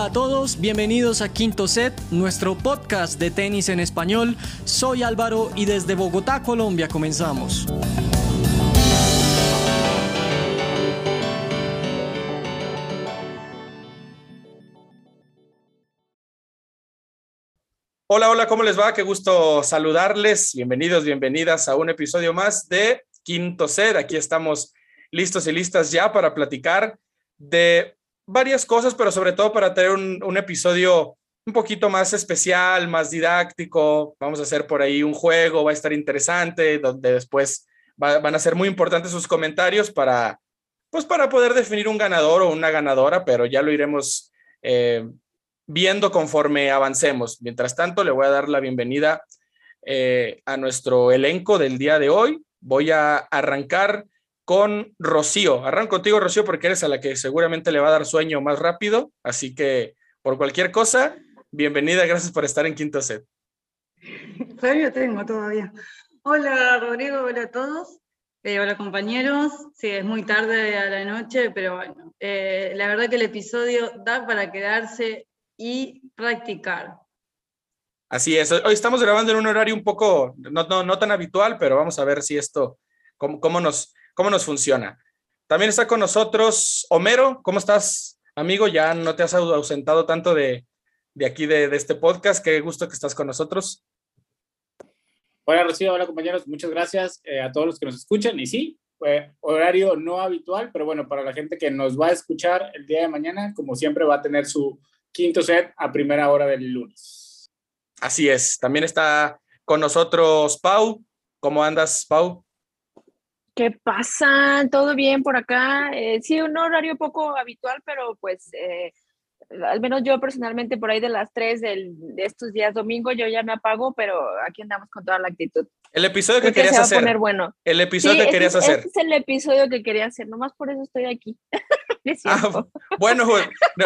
A todos, bienvenidos a Quinto Set, nuestro podcast de tenis en español. Soy Álvaro y desde Bogotá, Colombia, comenzamos. Hola, hola, ¿cómo les va? Qué gusto saludarles. Bienvenidos, bienvenidas a un episodio más de Quinto Set. Aquí estamos listos y listas ya para platicar de varias cosas, pero sobre todo para tener un, episodio un poquito más especial, más didáctico. Vamos a hacer por ahí un juego, va a estar interesante, donde después van a ser muy importantes sus comentarios para, pues para poder definir un ganador o una ganadora, pero ya lo iremos eh, viendo conforme avancemos. Mientras tanto, le voy a dar la bienvenida eh, a nuestro elenco del día de hoy. Voy a arrancar con Rocío. Arranco contigo, Rocío, porque eres a la que seguramente le va a dar sueño más rápido. Así que, por cualquier cosa, bienvenida, gracias por estar en Quinto Set. Sueño tengo todavía. Hola, Rodrigo, hola a todos. Eh, hola, compañeros. Sí, es muy tarde a la noche, pero bueno, eh, la verdad que el episodio da para quedarse y practicar. Así es. Hoy estamos grabando en un horario un poco, no, no, no tan habitual, pero vamos a ver si esto, cómo, cómo nos cómo nos funciona. También está con nosotros Homero. ¿Cómo estás, amigo? Ya no te has ausentado tanto de, aquí, de, este podcast. Qué gusto que estás con nosotros. Hola, Rocío. Hola, compañeros. Muchas gracias eh, a todos los que nos escuchan. Y sí, horario no habitual, pero bueno, para la gente que nos va a escuchar el día de mañana, como siempre, va a tener su quinto set a primera hora del lunes. Así es. También está con nosotros Pau. ¿Cómo andas, Pau? ¿Qué pasa? ¿Todo bien por acá? Eh, sí, un horario poco habitual, pero pues eh, al menos yo personalmente por ahí de las 3 de estos días domingo yo ya me apago, pero aquí andamos con toda la actitud. El episodio que querías hacer. Poner bueno. El episodio que querías hacer. Este es el episodio que quería hacer, nomás por eso estoy aquí. ah, bueno,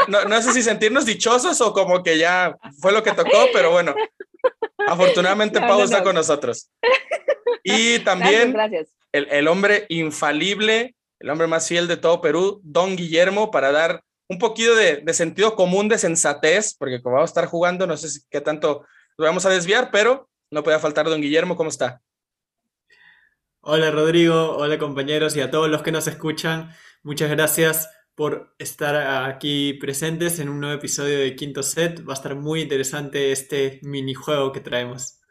no, no, sé si sentirnos dichosos o como que ya fue lo que tocó, pero bueno, afortunadamente Pau está con nosotros. Y también gracias, El, hombre infalible, el hombre más fiel de todo Perú, don Guillermo, para dar un poquito de, sentido común, de sensatez, porque como vamos a estar jugando, no sé qué tanto lo vamos a desviar, pero no puede faltar don Guillermo, ¿cómo está? Hola Rodrigo, hola compañeros y a todos los que nos escuchan, muchas gracias por estar aquí presentes en un nuevo episodio de Quinto Set. Va a estar muy interesante este minijuego que traemos.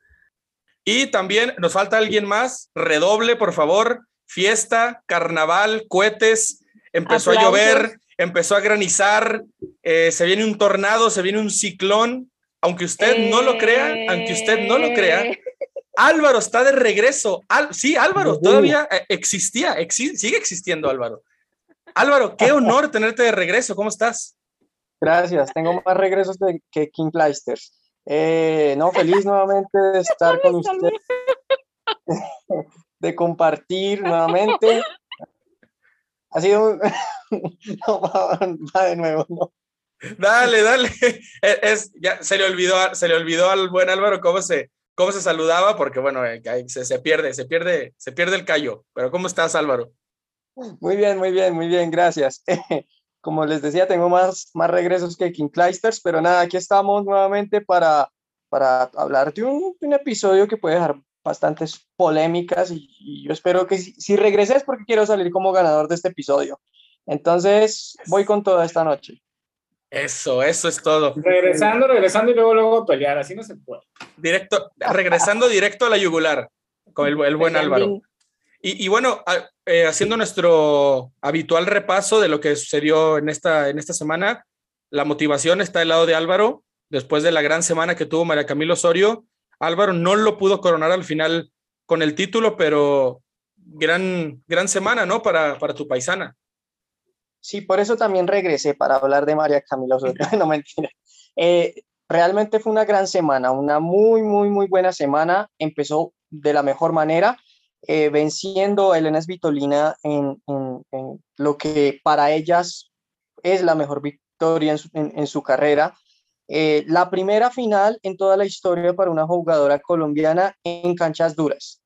Y también nos falta alguien más. Redoble, por favor. Fiesta, carnaval, cohetes. Empezó a llover, empezó a granizar. Eh, se viene un tornado, se viene un ciclón. Aunque usted no lo crea, aunque usted no lo crea, eh. Álvaro está de regreso. sí, Álvaro, todavía eh, existía, sigue existiendo Álvaro. Álvaro, qué honor tenerte de regreso. ¿Cómo estás? Gracias, tengo más regresos que King Pleisters. Eh, no, feliz nuevamente de estar con usted, de compartir nuevamente. Ha sido no, va, de nuevo, no. Dale, dale. Es, ya se le olvidó, se le olvidó al buen Álvaro cómo se, cómo se saludaba, porque bueno, eh, se, se pierde, se pierde, se pierde el callo. Pero ¿cómo estás, Álvaro? Muy bien, muy bien, muy bien, gracias. Como les decía, tengo más, más regresos que King Kleisters, pero nada, aquí estamos nuevamente para, para hablar de un, episodio que puede dejar bastantes polémicas y, yo espero que si, si regreses porque quiero salir como ganador de este episodio. Entonces, voy con toda esta noche. Eso, eso es todo. Regresando, regresando y luego luego pelear, así no se puede. Directo, regresando directo a la yugular, con el, el buen Álvaro. Y, bueno, eh, haciendo nuestro habitual repaso de lo que sucedió en esta, en esta semana, la motivación está del lado de Álvaro, después de la gran semana que tuvo María Camilo Osorio. Álvaro no lo pudo coronar al final con el título, pero gran, gran semana, ¿no? Para, para tu paisana. Sí, por eso también regresé para hablar de María Camilo Osorio. no mentira. Eh, realmente fue una gran semana, una muy, muy, muy buena semana. Empezó de la mejor manera eh, venciendo a Elena Svitolina en, lo que para ellas es la mejor victoria en su, carrera. Eh, la primera final en toda la historia para una jugadora colombiana en canchas duras.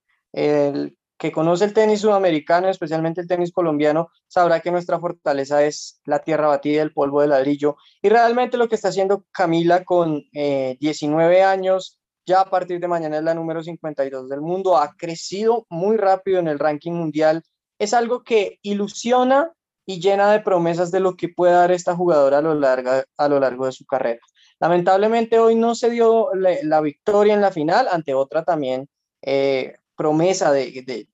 que conoce el tenis sudamericano, especialmente el tenis colombiano, sabrá que nuestra fortaleza es la tierra batida, el polvo de ladrillo. Y realmente lo que está haciendo Camila con 19 eh, años, ya a partir de mañana es la número 52 del mundo, ha crecido muy rápido en el ranking mundial. Es algo que ilusiona y llena de promesas de lo que puede dar esta jugadora a lo, a lo largo de su carrera. Lamentablemente hoy no se dio la, victoria en la final ante otra también eh, promesa de,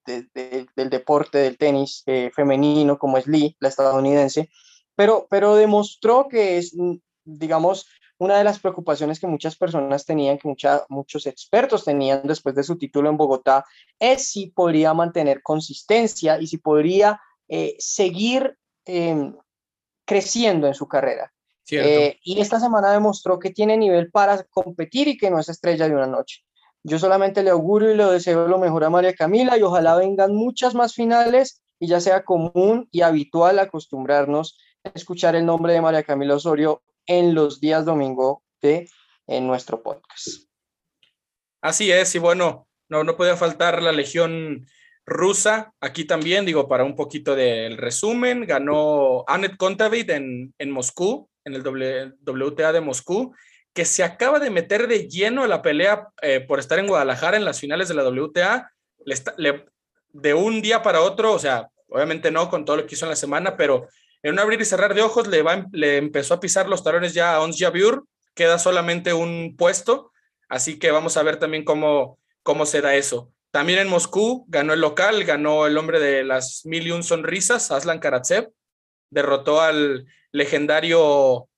del deporte del tenis eh, femenino como es Lee, la estadounidense, pero, pero demostró que es, digamos, una de las preocupaciones que muchas personas tenían, que muchos expertos tenían después de su título en Bogotá, es si podría mantener consistencia y si podría eh, seguir em, creciendo en su carrera. Eh, y esta semana demostró que tiene nivel para competir y que no es estrella de una noche. Yo solamente le auguro y le deseo lo mejor a María Camila y ojalá vengan muchas más finales y ya sea común y habitual acostumbrarnos a escuchar el nombre de María Camila Osorio en los días domingo de en nuestro podcast. Así es, y bueno, no, no puede faltar la Legión rusa. Aquí también, digo, para un poquito del resumen, ganó Anet Kontaveit en, en Moscú, en el WTA de Moscú, que se acaba de meter de lleno a la pelea eh, por estar en Guadalajara en las finales de la WTA, de un día para otro, o sea, obviamente no con todo lo que hizo en la semana, pero en un abrir y cerrar de ojos le, va, le empezó a pisar los talones ya a Ons Jabeur, queda solamente un puesto, así que vamos a ver también cómo, cómo se da eso. También en Moscú ganó el local, ganó el hombre de las mil y un sonrisas, Aslan Karatsev, derrotó al legendario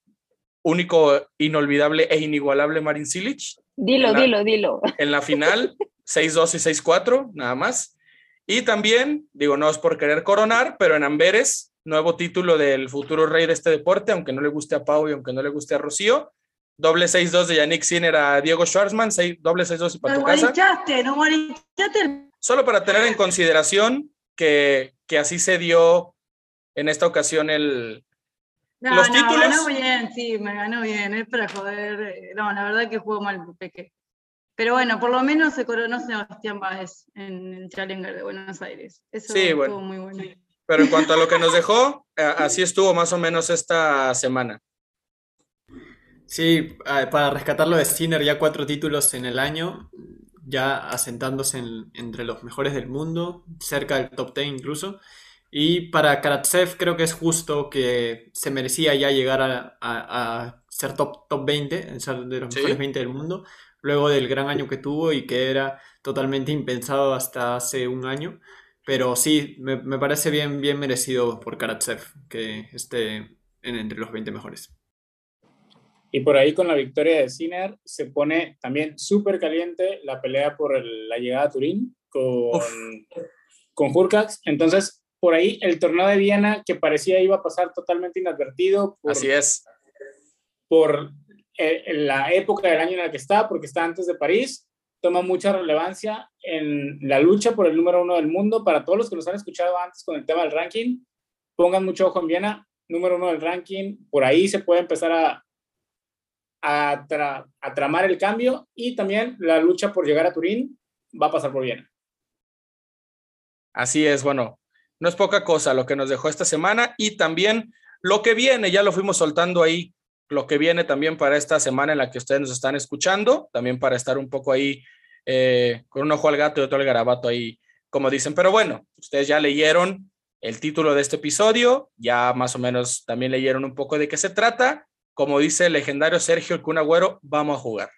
único, inolvidable e inigualable Marin Cilic. Dilo, dilo, dilo. En la final, 6-2 y 6-4, nada más. Y también, digo, no es por querer coronar, pero en Amberes, nuevo título del futuro rey de este deporte, aunque no le guste a Pau y aunque no le guste a Rocío. Doble 6-2 de Yannick Sinner a Diego Schwarzman, doble 6-2 y para tu casa. No Solo para tener en consideración que, que así se dio en esta ocasión el, no, los no, títulos. Me ganó bien, sí, me ganó bien, es para joder. Eh, no, la verdad que jugó mal Peque. Pero bueno, por lo menos se coronó Sebastián Báez en el Challenger de Buenos Aires. Eso sí, estuvo muy bueno. Pero en cuanto a lo que nos dejó, eh, así estuvo más o menos esta semana. Sí, para rescatarlo de Sinner, ya cuatro títulos en el año, ya asentándose entre los mejores del mundo, cerca del top 10 incluso. Y para Karatsev creo que es justo que se merecía ya llegar a, ser top, top 20, ser de los mejores 20 del mundo, luego del gran año que tuvo y que era totalmente impensado hasta hace un año. Pero sí, me, parece bien, bien merecido por Karatsev que esté en, entre los 20 mejores. Y por ahí con la victoria de Sinner se pone también súper caliente la pelea por la llegada a Turín con, con Hurkacz. Entonces, por ahí el torneo de Viena que parecía iba a pasar totalmente inadvertido. Así es. Por eh, la época del año en la que está, porque está antes de París, toma mucha relevancia en la lucha por el número uno del mundo. Para todos los que nos han escuchado antes con el tema del ranking, pongan mucho ojo en Viena, número uno del ranking, por ahí se puede empezar a, a, tramar el cambio y también la lucha por llegar a Turín va a pasar por Viena. Así es, bueno, no es poca cosa lo que nos dejó esta semana y también lo que viene, ya lo fuimos soltando ahí, lo que viene también para esta semana en la que ustedes nos están escuchando, también para estar un poco ahí eh, con un ojo al gato y otro al garabato ahí, como dicen. Pero bueno, ustedes ya leyeron el título de este episodio, ya más o menos también leyeron un poco de qué se trata. Como dice el legendario Sergio Cunagüero, vamos a jugar.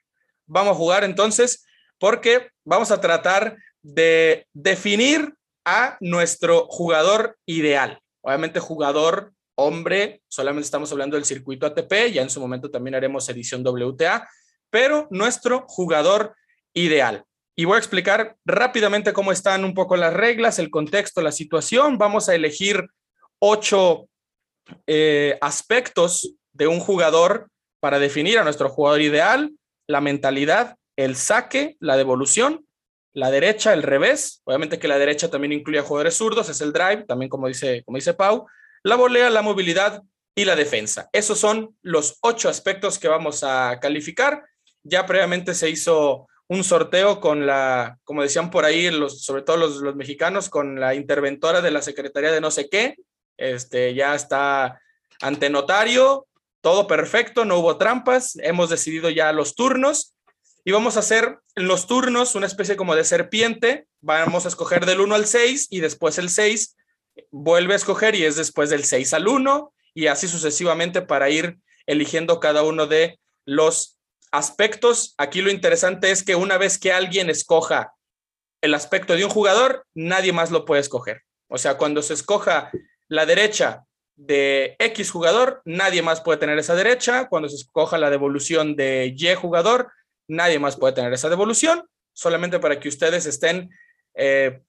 Vamos a jugar entonces porque vamos a tratar de definir a nuestro jugador ideal. Obviamente jugador hombre, solamente estamos hablando del circuito ATP, ya en su momento también haremos edición WTA, pero nuestro jugador ideal. Y voy a explicar rápidamente cómo están un poco las reglas, el contexto, la situación. Vamos a elegir ocho eh, aspectos de un jugador para definir a nuestro jugador ideal, la mentalidad, el saque, la devolución, la derecha, el revés, obviamente que la derecha también incluye a jugadores zurdos, es el drive, también como dice, como dice Pau, la volea, la movilidad y la defensa. Esos son los ocho aspectos que vamos a calificar. Ya previamente se hizo un sorteo con la, como decían por ahí, sobre todo los, los mexicanos, con la interventora de la Secretaría de no sé qué. Este, ya está ante notario, todo perfecto, no hubo trampas, hemos decidido ya los turnos y vamos a hacer en los turnos una especie como de serpiente, vamos a escoger del 1 al 6 y después el 6 vuelve a escoger y es después del 6 al 1 y así sucesivamente para ir eligiendo cada uno de los aspectos. Aquí lo interesante es que una vez que alguien escoja el aspecto de un jugador, nadie más lo puede escoger. O sea, cuando se escoja la derecha de X jugador, nadie más puede tener esa derecha. Cuando se escoja la devolución de Y jugador, nadie más puede tener esa devolución. Solamente para que ustedes estén eh,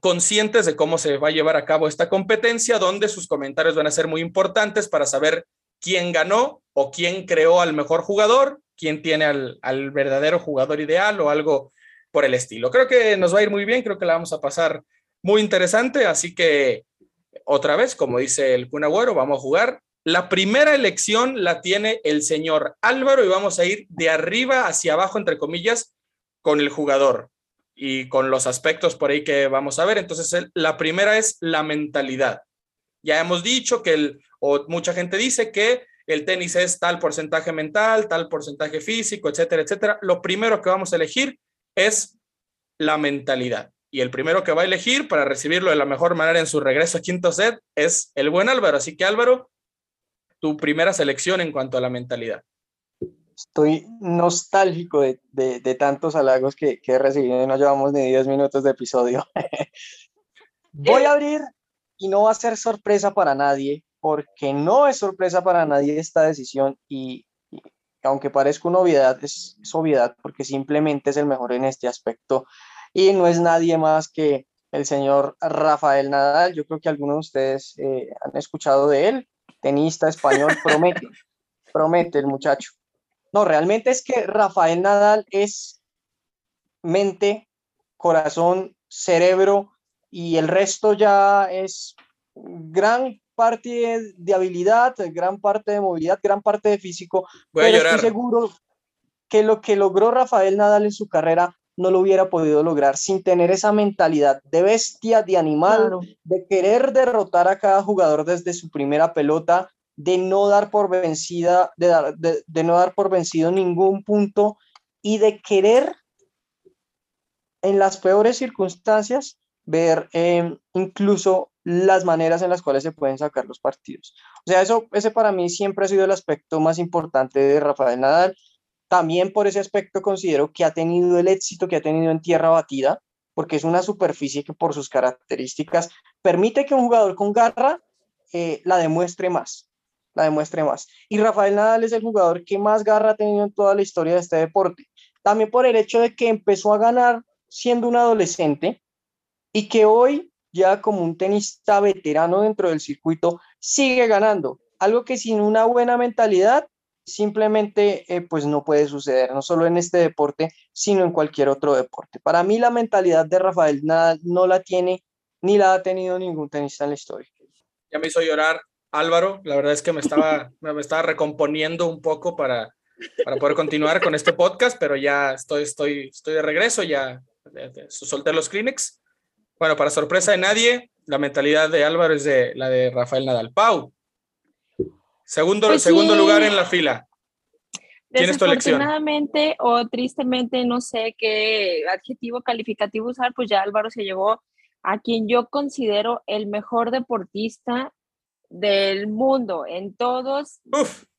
conscientes de cómo se va a llevar a cabo esta competencia, donde sus comentarios van a ser muy importantes para saber quién ganó o quién creó al mejor jugador, quién tiene al, al verdadero jugador ideal o algo por el estilo. Creo que nos va a ir muy bien, creo que la vamos a pasar muy interesante, así que otra vez, como dice el Kun vamos a jugar. La primera elección la tiene el señor Álvaro y vamos a ir de arriba hacia abajo, entre comillas, con el jugador y con los aspectos por ahí que vamos a ver. Entonces, la primera es la mentalidad. Ya hemos dicho que el, o mucha gente dice que el tenis es tal porcentaje mental, tal porcentaje físico, etcétera, etcétera. Lo primero que vamos a elegir es la mentalidad y el primero que va a elegir para recibirlo de la mejor manera en su regreso a quinto set es el buen Álvaro. Así que Álvaro, tu primera selección en cuanto a la mentalidad. Estoy nostálgico de, de, tantos halagos que, que, he recibido y no llevamos ni 10 minutos de episodio. Voy a abrir y no va a ser sorpresa para nadie, porque no es sorpresa para nadie esta decisión y, aunque parezca una obviedad, es, es obviedad porque simplemente es el mejor en este aspecto y no es nadie más que el señor Rafael Nadal. Yo creo que algunos de ustedes eh, han escuchado de él, tenista español, promete, promete el muchacho. No, realmente es que Rafael Nadal es mente, corazón, cerebro y el resto ya es gran parte de habilidad, gran parte de movilidad, gran parte de físico. pero estoy seguro que lo que logró Rafael Nadal en su carrera no lo hubiera podido lograr sin tener esa mentalidad de bestia, de animal, de querer derrotar a cada jugador desde su primera pelota, de no dar por vencida, de, de, no dar por vencido ningún punto y de querer en las peores circunstancias ver em, incluso las maneras en las cuales se pueden sacar los partidos. O sea, eso, ese para mí siempre ha sido el aspecto más importante de Rafael Nadal también por ese aspecto considero que ha tenido el éxito que ha tenido en tierra batida, porque es una superficie que por sus características permite que un jugador con garra eh, la demuestre más, la demuestre más. Y Rafael Nadal es el jugador que más garra ha tenido en toda la historia de este deporte. También por el hecho de que empezó a ganar siendo un adolescente y que hoy ya como un tenista veterano dentro del circuito sigue ganando. Algo que sin una buena mentalidad simplemente eh, pues no puede suceder, no solo en este deporte, sino en cualquier otro deporte. Para mí la mentalidad de Rafael Nadal no la tiene ni la ha tenido ningún tenista en la historia. Ya me hizo llorar Álvaro, la verdad es que me estaba, me estaba recomponiendo un poco para, para poder continuar con este podcast, pero ya estoy, estoy, estoy de regreso, ya solté los Kleenex. Bueno, para sorpresa de nadie, la mentalidad de Álvaro es de la de Rafael Nadal. Pau, Segundo, pues segundo lugar en la fila. ¿Quién es tu elección? o tristemente, no sé qué adjetivo calificativo usar, pues ya Álvaro se llevó a quien yo considero el mejor deportista del mundo en todos,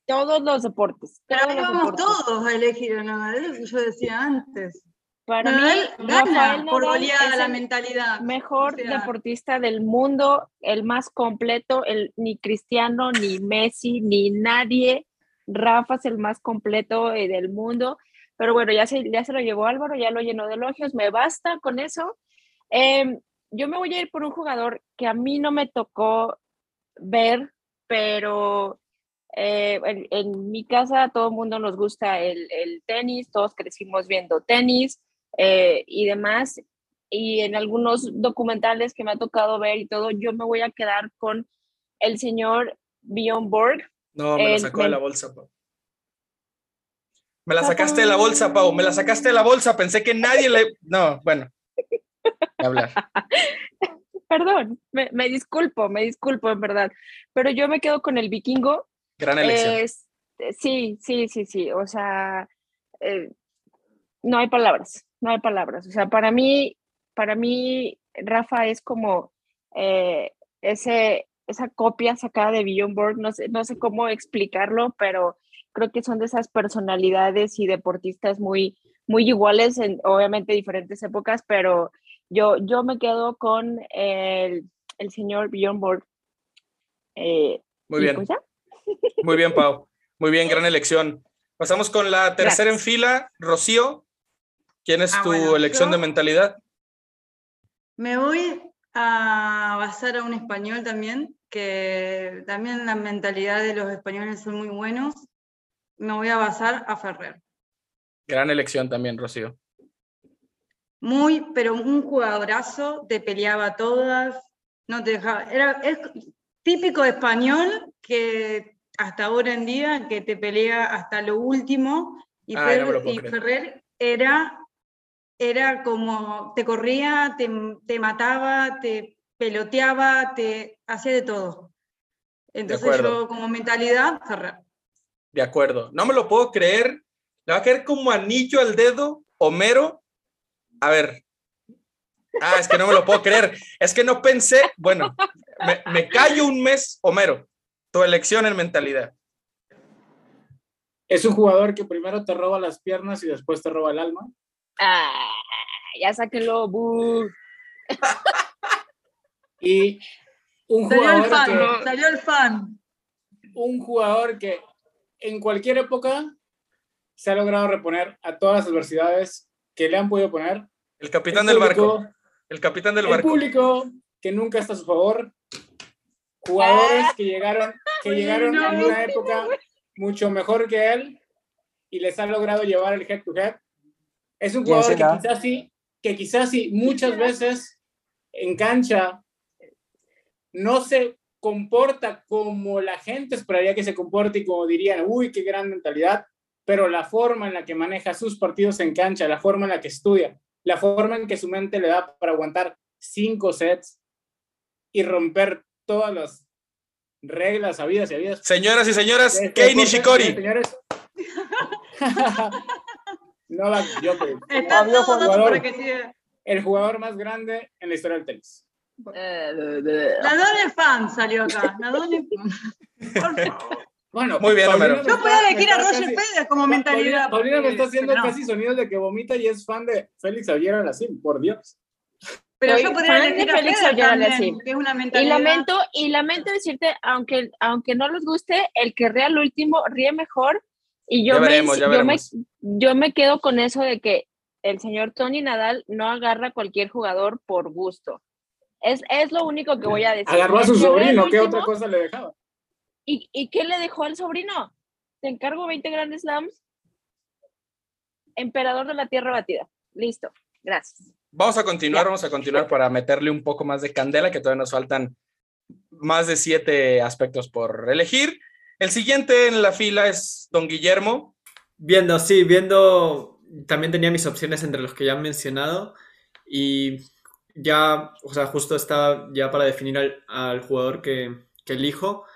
todos los deportes. Pero vamos todos a elegir a yo decía antes. Para mí, gana por goleada la mentalidad. Mejor deportista del mundo, el más completo, el, ni Cristiano, ni Messi, ni nadie. Rafa es el más completo eh, del mundo. Pero bueno, ya se, ya se lo llevó Álvaro, ya lo llenó de elogios, me basta con eso. Em, yo me voy a ir por un jugador que a mí no me tocó ver, pero eh, en, mi casa todo el mundo nos gusta el, el, tenis, todos crecimos viendo tenis. Eh, y demás. Y en algunos documentales que me ha tocado ver y todo, yo me voy a quedar con el señor Bjorn Borg. No, me lo sacó de la bolsa. Me la sacaste de la bolsa, Pau, me la sacaste de la bolsa, pensé que nadie le... No, bueno. Hablar. Perdón, me, me, disculpo, me disculpo en verdad, pero yo me quedo con el vikingo. Gran elección. Es, sí, sí, sí, sí, o sea, eh, no hay palabras, no hay palabras. O sea, para mí, para mí, Rafa es como eh, ese, esa copia sacada de Beyond Board, no sé, no sé cómo explicarlo, pero creo que son de esas personalidades y deportistas muy, muy iguales en obviamente diferentes épocas, pero yo, yo me quedo con el, el señor Beyond Board. Eh, muy bien. Pues muy bien, Pau. Muy bien, gran elección. Pasamos con la tercera en fila, Rocío. ¿Quién es ah, tu elección de mentalidad? Me voy a basar a un español también, que también la mentalidad de los españoles son muy buenos. Me voy a basar a Ferrer. Gran elección también, Rocío. Muy, pero un jugadorazo, te peleaba todas, no te dejaba. Era, es típico español que hasta ahora en día, que te pelea hasta lo último. Y, y Ferrer era era como te corría, te, mataba, te peloteaba, te hacía de todo. Entonces yo como mentalidad, cerrar. De acuerdo. No me lo puedo creer. Le va a caer como anillo al dedo, Homero. A ver. Ah, es que no me lo puedo creer. Es que no pensé. Bueno, me, me callo un mes, Homero. Tu elección en mentalidad. Es un jugador que primero te roba las piernas y después te roba el alma. Ah, ya sáquenlo. y un salió jugador el fan, que, salió el fan. Un jugador que en cualquier época se ha logrado reponer a todas las adversidades que le han podido poner. El capitán del barco. El capitán del barco. El público que nunca está a su favor. Jugadores que llegaron, que llegaron en una época mucho mejor que él y les ha logrado llevar el head to head es un jugador que quizás sí, que quizás sí, muchas veces en cancha no se comporta como la gente esperaría que se comporte y como dirían, uy, qué gran mentalidad, pero la forma en la que maneja sus partidos en cancha, la forma en la que estudia, la forma en que su mente le da para aguantar cinco sets y romper todas las reglas habidas y habidas. Señoras y señores, este Kei Nishikori. Señores. Novak Djokovic. el jugador más grande en la historia del tenis. Nadal es fan salió acá. Nadal es fan. Por favor. Bueno, muy bien, Homero. Yo puedo elegir a Roger Federer como mentalidad. Paulina me está haciendo casi sonidos de que vomita y es fan de Félix Aguirre Alacín, por Dios. Pero yo podría elegir a Félix Aguirre que es una mentalidad. Y lamento, y lamento decirte, aunque, aunque no les guste, el que ría al último ríe mejor y yo, me, yo, me, quedo con eso de que el señor Tony Nadal no agarra a cualquier jugador por gusto. Es, es lo único que voy a decir. Agarró a su sobrino, ¿qué otra cosa le dejaba? ¿Y, ¿Y qué le dejó al sobrino? Te encargo 20 grandes slams. Emperador de la tierra batida. Listo. Gracias. Vamos a continuar, vamos a continuar para meterle un poco más de candela, que todavía nos faltan más de siete aspectos por elegir. El siguiente en la fila es don Guillermo. Viendo, sí, viendo, también tenía mis opciones entre los que ya han mencionado y ya, o sea, justo estaba ya para definir al, jugador que, elijo.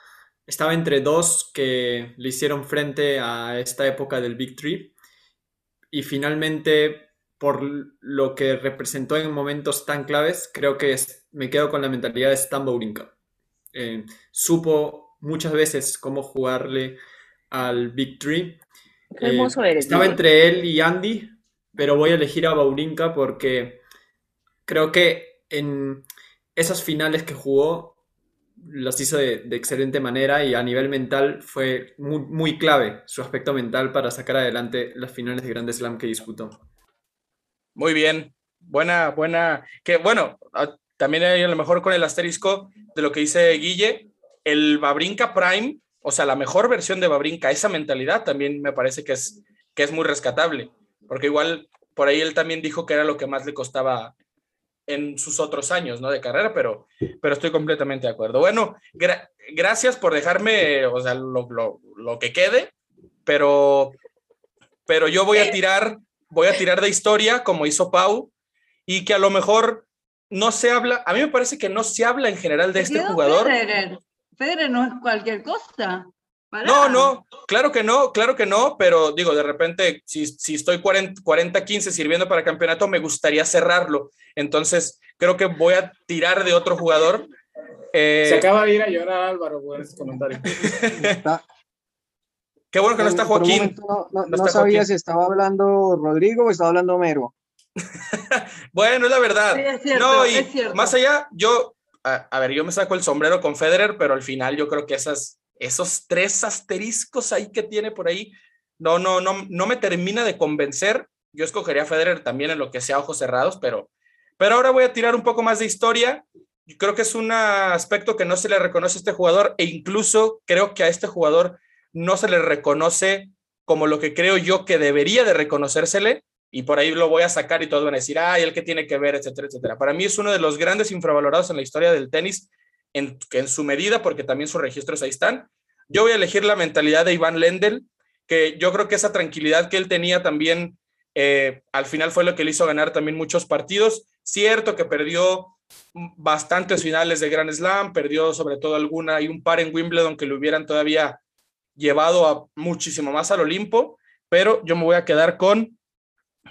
Estaba entre dos que le hicieron frente a esta época del Big Tree y finalmente por lo que representó en momentos tan claves, creo que me quedo con la mentalidad de Stan Baurinka. Eh, supo muchas veces cómo jugarle al Big Tree. Eh, estaba entre él y Andy, pero voy a elegir a Baurinka porque creo que en esas finales que jugó las hizo de, excelente manera y a nivel mental fue muy, clave su aspecto mental para sacar adelante las finales de Grand Slam que disputó. Muy bien, buena, buena, que bueno, también hay a lo mejor con el asterisco de lo que dice Guille, el Babrinka Prime, o sea, la mejor versión de Babrinka, esa mentalidad también me parece que es, que es muy rescatable, porque igual por ahí él también dijo que era lo que más le costaba en sus otros años, ¿no? De carrera, pero, pero estoy completamente de acuerdo. Bueno, gracias por dejarme, o sea, lo, lo, lo, que quede, pero pero yo voy a tirar, voy a tirar de historia como hizo Pau y que a lo mejor no se habla, a mí me parece que no se habla en general de este jugador. Federer. Federer no es cualquier cosa. No, no, claro que no, claro que no, pero digo, de repente, si, si estoy 40-15 sirviendo para campeonato, me gustaría cerrarlo. Entonces, creo que voy a tirar de otro jugador. Eh, Se acaba de ir a llorar Álvaro por ese comentario. Qué bueno que no está Joaquín. No, sabía si estaba hablando Rodrigo o estaba hablando Mero. bueno, es la verdad. no, y más allá, yo, a, ver, yo me saco el sombrero con Federer, pero al final yo creo que esas, esos tres asteriscos ahí que tiene por ahí, no, no, no, no me termina de convencer. Yo escogería a Federer también en lo que sea ojos cerrados, pero, pero ahora voy a tirar un poco más de historia. Creo que es un aspecto que no se le reconoce a este jugador e incluso creo que a este jugador no se le reconoce como lo que creo yo que debería de reconocérsele y por ahí lo voy a sacar y todos van a decir, ay, el que tiene que ver, etcétera, etcétera. Para mí es uno de los grandes infravalorados en la historia del tenis, en, en su medida, porque también sus registros ahí están. Yo voy a elegir la mentalidad de Iván Lendl, que yo creo que esa tranquilidad que él tenía también, eh, al final fue lo que le hizo ganar también muchos partidos. Cierto que perdió bastantes finales de Grand Slam, perdió sobre todo alguna y un par en Wimbledon que le hubieran todavía llevado a muchísimo más al Olimpo, pero yo me voy a quedar con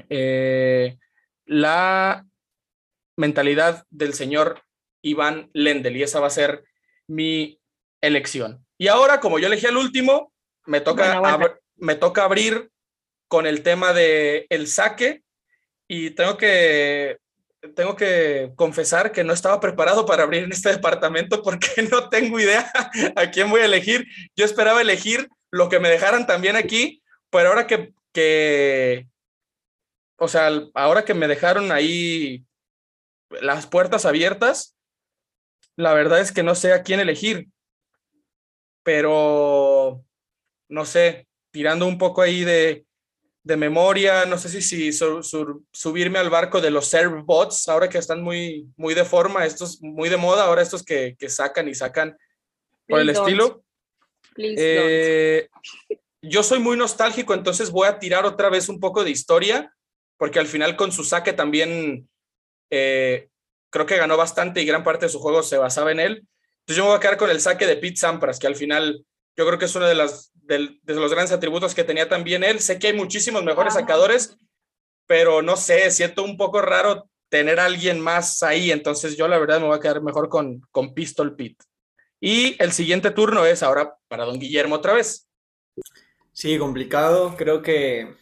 eh, la mentalidad del señor Iván Lendl y esa va a ser mi elección. Y ahora, como yo elegí al último, me toca, me toca abrir con el tema de el saque y tengo que tengo que confesar que no estaba preparado para abrir en este departamento porque no tengo idea a quién voy a elegir. Yo esperaba elegir lo que me dejaran también aquí, pero ahora que, que o sea, ahora que me dejaron ahí las puertas abiertas, la verdad es que no sé a quién elegir, pero no sé, tirando un poco ahí de, de memoria, no sé si, si subirme al barco de los servbots, ahora que están muy, muy de forma, estos muy de moda, ahora estos que, que sacan y sacan por el estilo. Eh, yo soy muy nostálgico, entonces voy a tirar otra vez un poco de historia, porque al final con su saque también eh, creo que ganó bastante y gran parte de su juego se basaba en él. Entonces yo me voy a quedar con el saque de Pete Sampras, que al final yo creo que es uno de, las, de, los grandes atributos que tenía también él. Sé que hay muchísimos mejores sacadores, pero no sé, siento un poco raro tener a alguien más ahí, entonces yo la verdad me voy a quedar mejor con, con Pistol Pete. Y el siguiente turno es ahora para don Guillermo otra vez. Sí, complicado. Creo que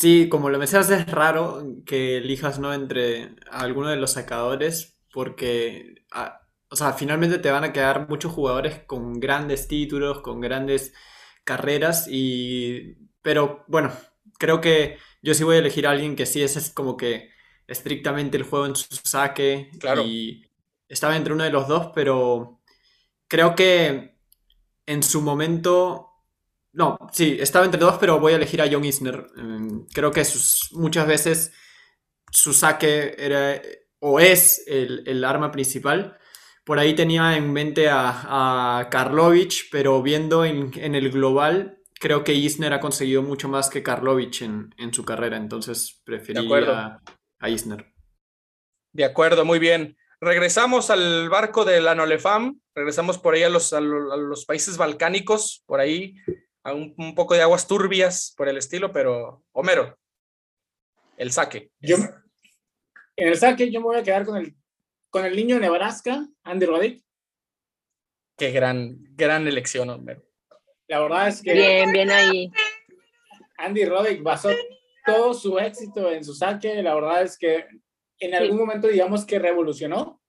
sí, como lo mencionas, es raro que elijas no entre alguno de los sacadores porque, ah, o sea, finalmente te van a quedar muchos jugadores con grandes títulos, con grandes carreras y, pero bueno, creo que yo sí voy a elegir a alguien que sí es, como que estrictamente el juego en su saque claro. y estaba entre uno de los dos, pero creo que en su momento. No, sí, estaba entre dos, pero voy a elegir a John Isner. Em, creo que muchas veces su saque era o es el, arma principal. Por ahí tenía en mente a, a Karlovich, pero viendo en, el global, creo que Isner ha conseguido mucho más que Karlovich en, su carrera, entonces preferiría a Isner. De acuerdo, muy bien. Regresamos al barco de la Nolefam, regresamos por ahí a los, a los, países balcánicos, por ahí, a un, poco de aguas turbias por el estilo, pero Homero, el saque. Yo, en el saque yo me voy a quedar con el, con el niño de Nebraska, Andy Roddick. Qué gran, gran elección, Homero. La verdad es que... Bien, bien ahí. Andy Roddick basó todo su éxito en su saque. La verdad es que en algún momento digamos que revolucionó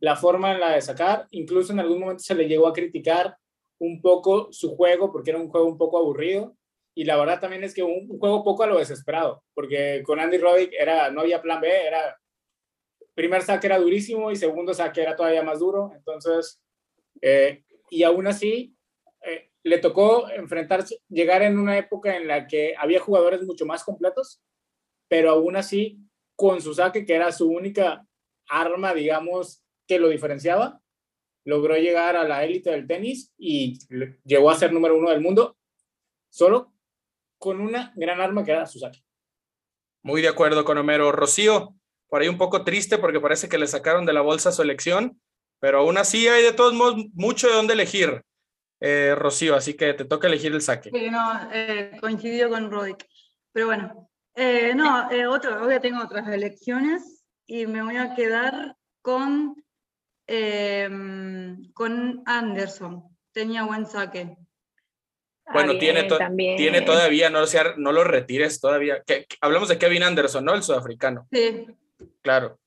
la forma en la de sacar, incluso en algún momento se le llegó a criticar un poco su juego porque era un juego un poco aburrido. Y la verdad también es que un, juego poco a lo desesperado, porque con Andy Roddick era, no había plan B, era primer saque era durísimo y segundo saque era todavía más duro, entonces, eh, y aún así eh, le tocó enfrentarse, llegar en una época en la que había jugadores mucho más completos, pero aún así con su saque, que era su única arma, digamos, que lo diferenciaba, logró llegar a la élite del tenis y llegó a ser número uno del mundo solo con una gran arma que era su saque. Muy de acuerdo con Homero. Rocío, por ahí un poco triste porque parece que le sacaron de la bolsa su elección, pero aún así hay de todos modos mucho de dónde elegir, eh, Rocío, así que te toca elegir el saque. Sí, no, eh, coincidió con Rodic. Pero bueno, eh, no, eh, otro, hoy tengo otras elecciones y me voy a quedar con, em, con Anderson. Tenía buen saque. Bueno, Ah, tiene, to- también. tiene todavía, no, sea, no lo retires todavía. Que- que- hablamos de Kevin Anderson, ¿no? El sudafricano, Sí, claro.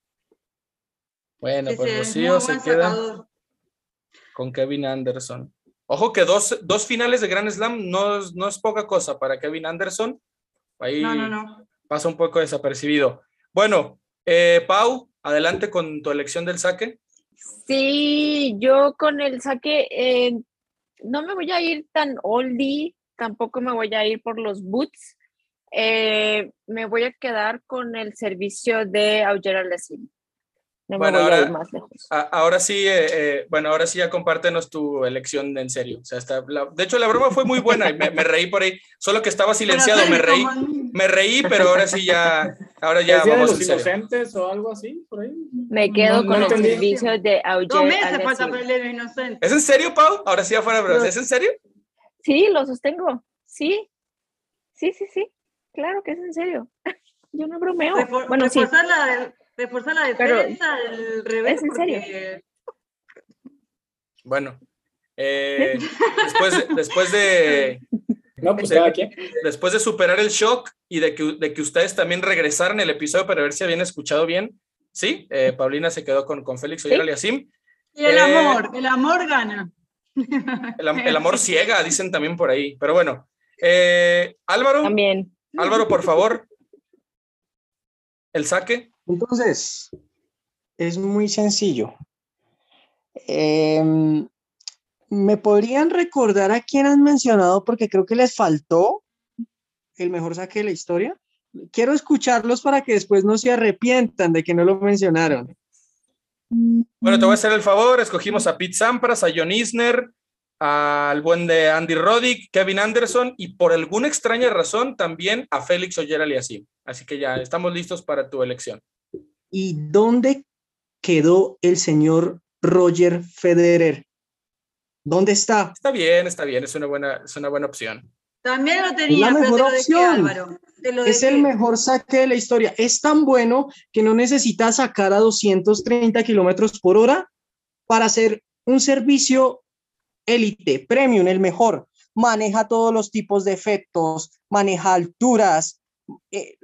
Bueno, sí, pues sí, Rocío se queda sacador. con Kevin Anderson. Ojo que dos, dos finales de Grand Slam no es, no es poca cosa para Kevin Anderson. Ahí No, no, no. pasa un poco desapercibido. Bueno, eh, Pau, adelante con tu elección del saque. Sí, yo con el saque eh, no me voy a ir tan oldie, tampoco me voy a ir por los boots. eh, me voy a quedar con el servicio de Auger Alessim. No Bueno, me voy a ahora- ir más lejos. A- ahora sí, eh, eh, bueno, ahora sí ya compártenos tu elección en serio. O sea, está, la- de hecho, la broma fue muy buena y me, me reí por ahí, solo que estaba silenciado, me reí, me reí, pero ahora sí ya, ahora ya ¿Es Día de vamos los en serio. inocentes o algo así por ahí? Me quedo no con el entendí. servicio de Auger Dos meses falta Alessim. para el héroe inocente. ¿Es en serio, Pau? Ahora sí afuera, pero ¿es en serio? Sí, lo sostengo. Sí, sí, sí, sí. Claro que es en serio. Yo no bromeo. Refor- Bueno, sí. la, reforzar la Pero, defensa, el revés. ¿es en serio? Bueno, eh, después, de- después, de, No, pues después de superar el shock y de que, de que ustedes también regresaran el episodio para ver si habían escuchado bien, sí, eh, Paulina se quedó con, con Félix Oyer Aliasim. Y el Eh, amor, el amor gana. El, el amor ciega, dicen también por ahí. Pero bueno, eh, Álvaro, También. Álvaro, por favor, el saque. Entonces, es muy sencillo. Em, ¿Me podrían recordar a quién han mencionado? Porque creo que les faltó el mejor saque de la historia. Quiero escucharlos para que después no se arrepientan de que no lo mencionaron. Bueno, te voy a hacer el favor. Escogimos a Pete Sampras, a John Isner, al buen de Andy Roddick, Kevin Anderson y por alguna extraña razón también a Félix Oyer Aliasim. Así que ya estamos listos para tu elección. ¿Y dónde quedó el señor Roger Federer? ¿Dónde está? Está bien, está bien, es una buena, es una buena opción. También lo tenía, la pero te mejor lo dejé, opción. Álvaro. Te lo Es dejé. el mejor saque de la historia. Es tan bueno que no necesita sacar a 230 kilómetros por hora para hacer un servicio élite, premium, el mejor. Maneja todos los tipos de efectos, maneja alturas. Eh,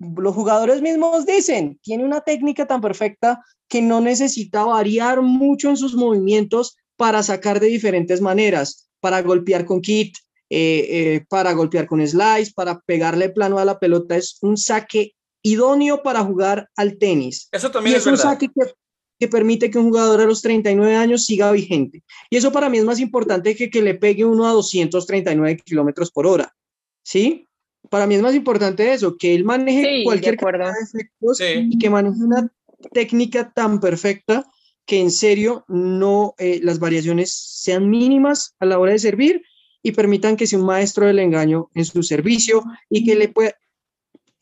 los jugadores mismos dicen, tiene una técnica tan perfecta que no necesita variar mucho en sus movimientos para sacar de diferentes maneras, para golpear con kit, eh, eh, para golpear con slice, para pegarle plano a la pelota. Es un saque idóneo para jugar al tenis. Eso Y también es es un verdad. saque que, que permite que un jugador a los 39 años siga vigente. Y eso para mí es más importante que que le pegue uno a 239 kilómetros por hora. ¿Sí? Para mí es más importante eso, que él maneje Sí, cualquier cantidad de efectos Sí. y que maneje una técnica tan perfecta que en serio no eh, las variaciones sean mínimas a la hora de servir y permitan que sea un maestro del engaño en su servicio y que le pueda...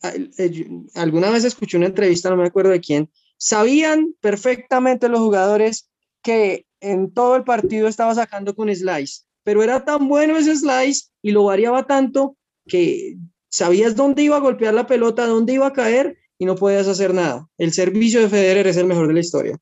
eh, Alguna vez escuché una entrevista, no me acuerdo de quién, sabían perfectamente los jugadores que en todo el partido estaba sacando con slice, pero era tan bueno ese slice y lo variaba tanto que sabías dónde iba a golpear la pelota, dónde iba a caer y no podías hacer nada. El servicio de Federer es el mejor de la historia.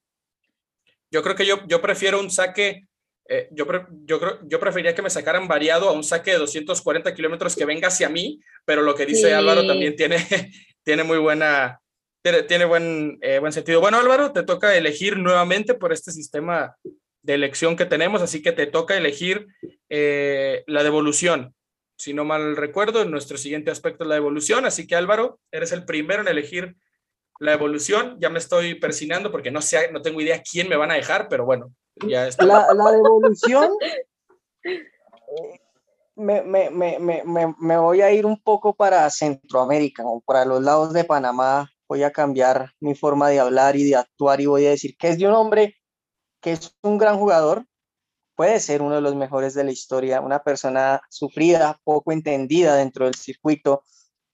Yo creo que yo, yo prefiero un saque, eh, yo, pre- yo, creo, yo preferiría que me sacaran variado a un saque de 240 kilómetros que venga hacia mí, pero lo que dice Sí. Álvaro también tiene, tiene muy buena, tiene, tiene buen, eh, buen sentido. Bueno, Álvaro, te toca elegir nuevamente por este sistema de elección que tenemos, así que te toca elegir eh, la devolución. Si no mal recuerdo, nuestro siguiente aspecto es la devolución, así que Álvaro, eres el primero en elegir la evolución. Ya me estoy persinando porque no sé, no tengo idea quién me van a dejar, pero bueno, ya está. La, la me, me, me, me, me voy a ir un poco para Centroamérica o para los lados de Panamá. Voy a cambiar mi forma de hablar y de actuar y voy a decir que es de un hombre que es un gran jugador, puede ser uno de los mejores de la historia, una persona sufrida, poco entendida dentro del circuito,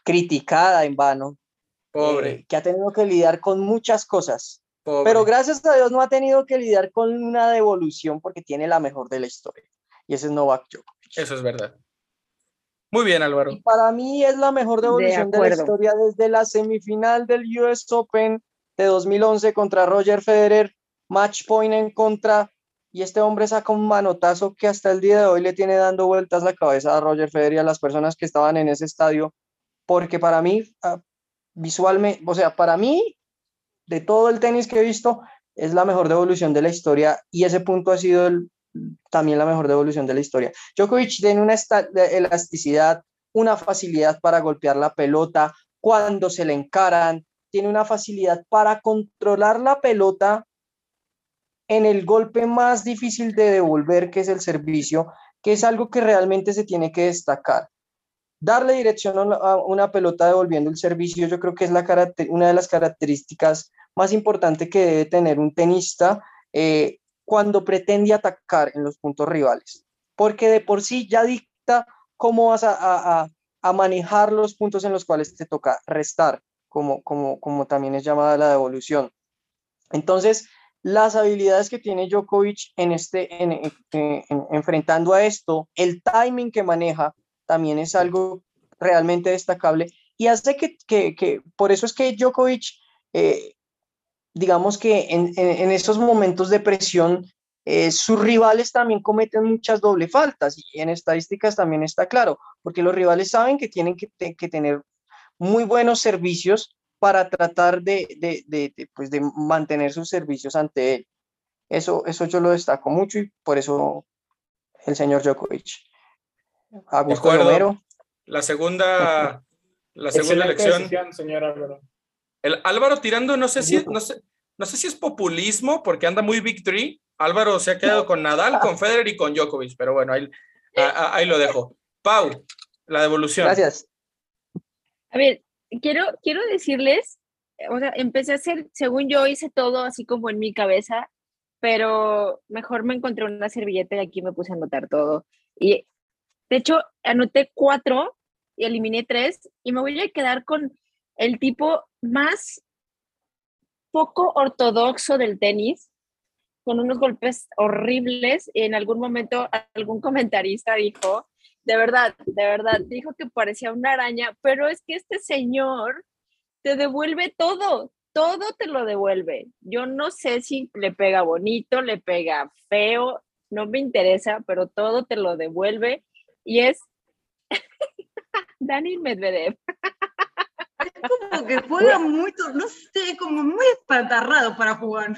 criticada en vano, Pobre. eh, que ha tenido que lidiar con muchas cosas, pobre. pero gracias a Dios no ha tenido que lidiar con una devolución porque tiene la mejor de la historia, y ese es Novak Djokovic. Eso es verdad. Muy bien, Álvaro. Y para mí es la mejor devolución de, la acuerdo. historia desde la semifinal del US Open de 2011 contra Roger Federer, match point en contra, y este hombre saca un manotazo que hasta el día de hoy le tiene dando vueltas la cabeza a Roger Federer y a las personas que estaban en ese estadio, porque para mí, ah, visualmente, o sea, para mí, de todo el tenis que he visto, es la mejor devolución de la historia y ese punto ha sido el- también la mejor devolución de la historia. Djokovic tiene una elasticidad, una facilidad para golpear la pelota cuando se le encaran, tiene una facilidad para controlar la pelota en el golpe más difícil de devolver, que es el servicio, que es algo que realmente se tiene que destacar. Darle dirección a una- pelota devolviendo el servicio, yo creo que es la una de las características más importantes que debe tener un tenista eh, cuando pretende atacar en los puntos rivales, porque de por sí ya dicta cómo vas a- a- a manejar los puntos en los cuales te toca restar, como, como, como también es llamada la devolución. Entonces, las habilidades que tiene Djokovic en este, en, en- en- enfrentando a esto, el timing que maneja, también es algo realmente destacable y hace que, que, que por eso es que Djokovic, eh, digamos que en, estos momentos de presión, eh, sus rivales también cometen muchas doble faltas y en estadísticas también está claro, porque los rivales saben que tienen que, que tener muy buenos servicios para tratar de, de, de, de, pues de mantener sus servicios ante él. Eso, eso yo lo destaco mucho y por eso el señor Djokovic. Augusto. Romero. La segunda, la segunda elección. señor Álvaro. El Álvaro tirando, no sé si, no sé, no sé si es populismo porque anda muy victory. Álvaro se ha quedado con Nadal, con Federer y con Djokovic, pero bueno, ahí, ahí lo dejo. Pau, la devolución. Gracias. A ver, quiero, quiero decirles, eh, o sea, empecé a hacer, según yo hice todo así como en mi cabeza, pero mejor me encontré una servilleta y aquí me puse a anotar todo. Y de hecho, anoté cuatro y eliminé tres y me voy a quedar con el tipo más poco ortodoxo del tenis, con unos golpes horribles. En algún momento algún comentarista dijo, de verdad, de verdad, dijo que parecía una araña, pero es que este señor te devuelve todo, todo te lo devuelve. Yo no sé si le pega bonito, le pega feo, no me interesa, pero todo te lo devuelve y es Dani Medvedev. Como que juega muy, no sé, como muy espatarrado para jugar.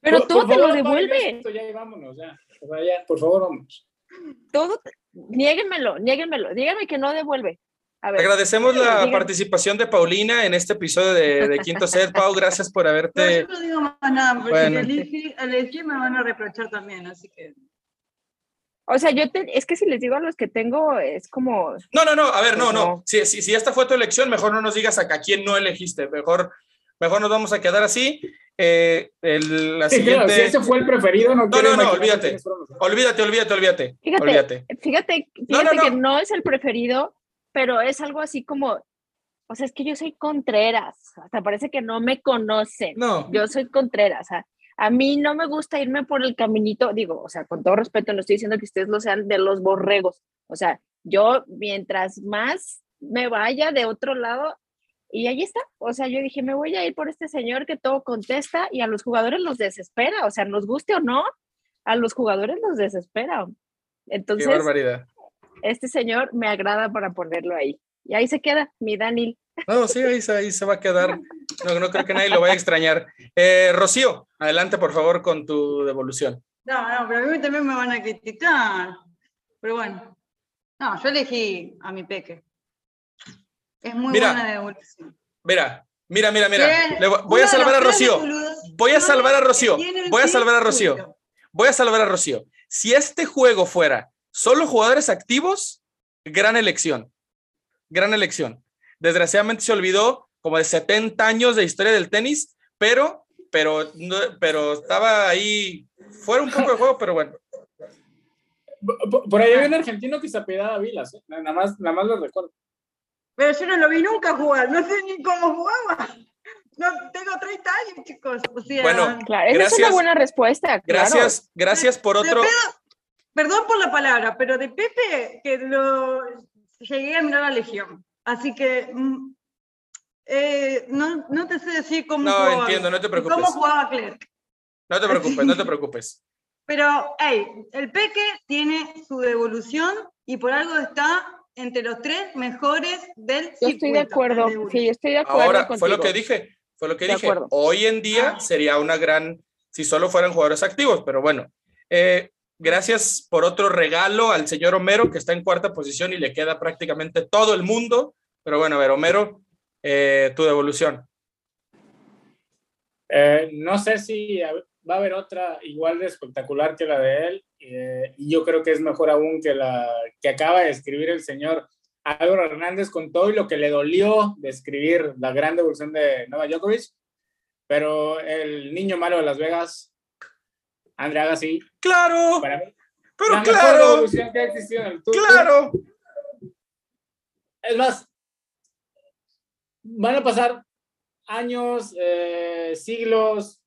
Pero Por- todo por te lo favor, devuelve, esto ya y vámonos, ya. O sea, ya, por favor, vámonos. Todo, niéguenmelo, niéguenmelo, díganme que no devuelve. A ver, Agradecemos la Digan. participación de Paulina en este episodio de, de Quinto Set. Pau, gracias por No, haberte. yo no digo más nada, porque Bueno. si elegí, elegí me van a reprochar también, así que. o sea, yo te, es que si les digo a los que tengo, es como, No, no, no, a ver, no, Pues no. no. Si, si, si esta fue tu elección, mejor no nos digas a, a quién no elegiste. Mejor, mejor nos vamos a quedar así. Eh, el- la Sí, claro, siguiente. si ese fue el preferido, no, No, quiero no, no, olvídate. Olvídate, olvídate, olvídate. Fíjate, olvídate. Fíjate, No, fíjate no, que no. no es el preferido, pero es algo así como, o sea, es que yo soy Contreras, hasta parece que no me conocen. No. Yo soy Contreras, o sea, a mí no me gusta irme por el caminito, digo, o sea, con todo respeto, no estoy diciendo que ustedes lo sean de los borregos, o sea, yo mientras más me vaya de otro lado, y ahí está, o sea, yo dije, me voy a ir por este señor que todo contesta y a los jugadores los desespera, o sea, nos guste o no, a los jugadores los desespera. Qué Entonces, barbaridad. este señor me agrada para ponerlo ahí. Y ahí se queda mi Daniel. No, sí, ahí, se- ahí se va a quedar. No, no creo que nadie lo vaya a extrañar. Eh, Rocío, adelante, por favor, con tu devolución. No, no, pero a mí también me van a criticar. Pero bueno. No, yo elegí a mi peque. Es muy Mira, buena devolución. Mira, mira, mira, mira. Le voy- a salvar a Rocío. Voy a salvar a Rocío. Voy a salvar a Rocío. Voy a salvar a Rocío. Si este juego fuera solo jugadores activos, gran elección. Gran elección. Desgraciadamente se olvidó como de 70 años de historia del tenis, pero, pero, pero estaba ahí fuera un poco de juego, pero bueno. Por ahí había un argentino que se apellidaba Vilas, ¿eh? nada, más, nada más lo recuerdo. Pero yo no lo vi nunca jugar, no sé ni cómo jugaba. No, tengo 30 años, chicos. O sea, Bueno, Claro, esa es Gracias. una buena respuesta. claro. Gracias, gracias por otro. pedo- perdón por la palabra, pero de Pepe que lo llegué a mirar a Legión. Así que mm, eh, no, no te sé decir cómo No, jugaba, entiendo, no te preocupes. cómo jugaba Clerc. No te preocupes, no te preocupes. Pero, hey, el Peque tiene su devolución y por algo está entre los tres mejores del Yo estoy de circuito, acuerdo. Sí, estoy de acuerdo. Ahora, fue lo que dije, fue lo que De dije. acuerdo. Hoy en día Ah. sería una gran, si solo fueran jugadores activos, pero bueno. Eh, gracias por otro regalo al señor Homero, que está en cuarta posición y le queda prácticamente todo el mundo. Pero bueno, a ver, Homero, eh, tu devolución. Eh, no sé si va a haber otra igual de espectacular que la de él, eh, y yo creo que es mejor aún que la que acaba de escribir el señor Álvaro Hernández con todo y lo que le dolió de escribir la gran devolución de Novak Djokovic, pero el niño malo de Las Vegas, André Agassi, Claro, para mí, pero la mejor claro, devolución que ha existido en el Tour. claro. Es más, van a pasar años, eh, siglos,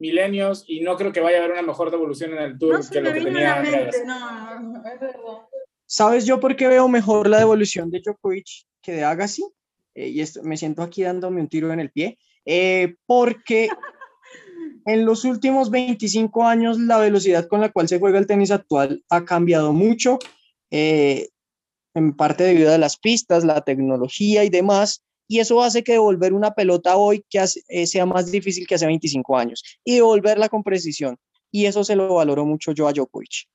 milenios, y no creo que vaya a haber una mejor devolución en el Tour No que lo que tenía la mente, no, es verdad. ¿Sabes yo por qué veo mejor la devolución de Djokovic que de Agassi? Eh, y esto, me siento aquí dándome un tiro en el pie. Eh, porque en los últimos 25 años la velocidad con la cual se juega el tenis actual ha cambiado mucho, eh, en parte debido a las pistas, la tecnología y demás. Y eso hace que devolver una pelota hoy que hace- eh, sea más difícil que hace 25 años y devolverla con precisión. Y eso se lo valoro mucho yo a Djokovic.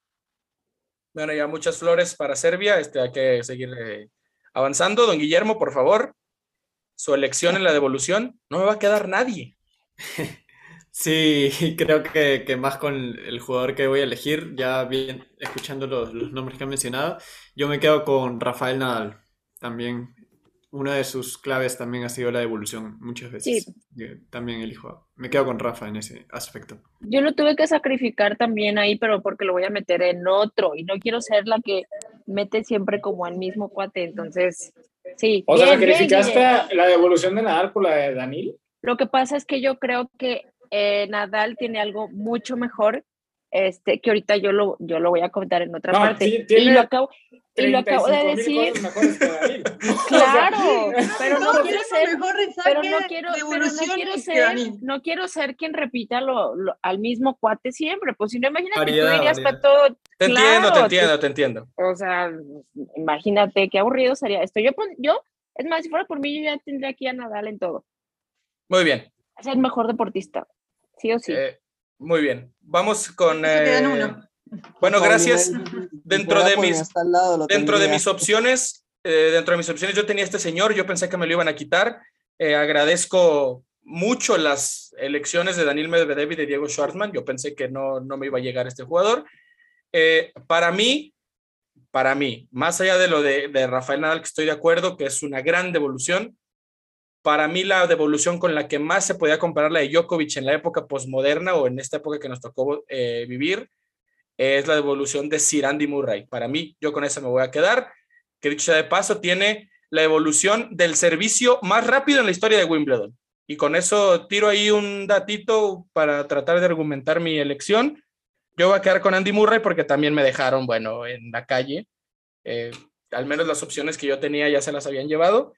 Bueno, ya muchas flores para Serbia. Este, hay que seguir eh, avanzando. Don Guillermo, por favor, su elección en la devolución. No me va a quedar nadie. Sí, creo que, que más con el jugador que voy a elegir, ya bien escuchando los, los nombres que han mencionado, yo me quedo con Rafael Nadal. También una de sus claves también ha sido la devolución muchas veces. Yo también elijo, me quedo con Rafa en ese aspecto. Yo lo tuve que sacrificar también ahí, pero porque lo voy a meter en otro y no quiero ser la que mete siempre como al mismo cuate. Entonces, sí. O sea, bien, sacrificaste la devolución de Nadal por la de Danil. Lo que pasa es que yo creo que eh, Nadal tiene algo mucho mejor, este, que ahorita yo lo, yo lo voy a comentar en otra No, parte. sí, y lo acabo, y lo acabo de 35,000 decir. Claro, pero no quiero ser, mejor pero no quiero, pero no quiero ser, Dani. no quiero ser quien repita lo, lo- al mismo cuate siempre. Pues si no, imagínate, Variedad, tú dirías para todo. Te entiendo, te entiendo, te entiendo. O sea, imagínate qué aburrido sería esto. Yo, pon- yo, es más, si fuera por mí, yo ya tendría aquí a Nadal en todo. Muy bien. Es el mejor deportista, sí o sí. eh, muy bien. Vamos con. Eh, uno. bueno, gracias. Dentro de mis- Dentro de mis opciones, eh, dentro de mis opciones, yo tenía este señor, yo pensé que me lo iban a quitar. Eh, agradezco mucho las elecciones de Daniel Medvedev y de Diego Schwartzman. Yo pensé que no, no me iba a llegar este jugador. Eh, para mí, para mí, más allá de lo de, de Rafael Nadal, que estoy de acuerdo, que es una gran devolución, para mí la devolución con la que más se podía comparar la de Djokovic en la época posmoderna o en esta época que nos tocó eh, vivir es la devolución de Sir Andy Murray. Para mí, yo con esa me voy a quedar. Que dicho sea de paso, tiene la evolución del servicio más rápido en la historia de Wimbledon. Y con eso tiro ahí un datito para tratar de argumentar mi elección. Yo voy a quedar con Andy Murray porque también me dejaron, bueno, en la calle. Eh, al menos las opciones que yo tenía ya se las habían llevado.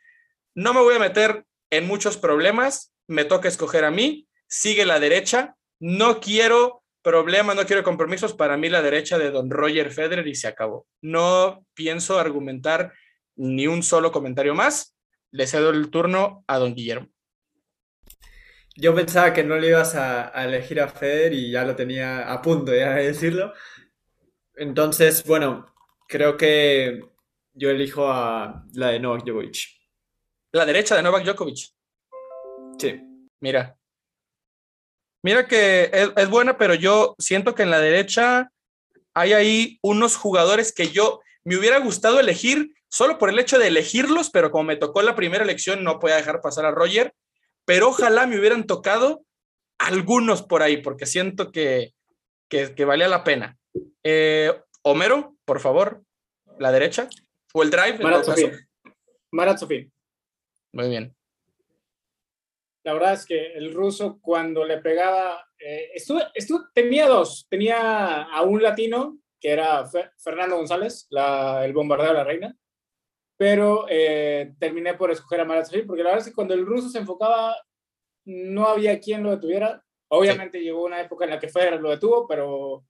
No me voy a meter en muchos problemas. Me toca escoger a mí. Sigue la derecha. No quiero problemas, no quiero compromisos. Para mí la derecha de don Roger Federer y se acabó. No pienso argumentar ni un solo comentario más. Le cedo el turno a don Guillermo. Yo pensaba que no le ibas a, elegir a Federer y ya lo tenía a punto ya de decirlo. Entonces, bueno, creo que yo elijo a la de Novak Djokovic. La derecha de Novak Djokovic. Sí. Mira. Mira que es, es buena, pero yo siento que en la derecha hay ahí unos jugadores que yo me hubiera gustado elegir solo por el hecho de elegirlos, pero como me tocó la primera elección, no podía dejar pasar a Roger. Pero ojalá me hubieran tocado algunos por ahí, porque siento que, que, que valía la pena. Eh, Homero, por favor, la derecha. O el drive. Marat Sofín. Marat Sofín. Muy bien. La verdad es que el ruso cuando le pegaba, eh, tenía dos. Tenía a un latino, que era Fernando González, la, el bombardeo de la reina, pero eh, terminé por escoger a Marat Sofín, porque la verdad es que cuando el ruso se enfocaba, no había quien lo detuviera. Obviamente llegó una época en la que Federer lo detuvo, pero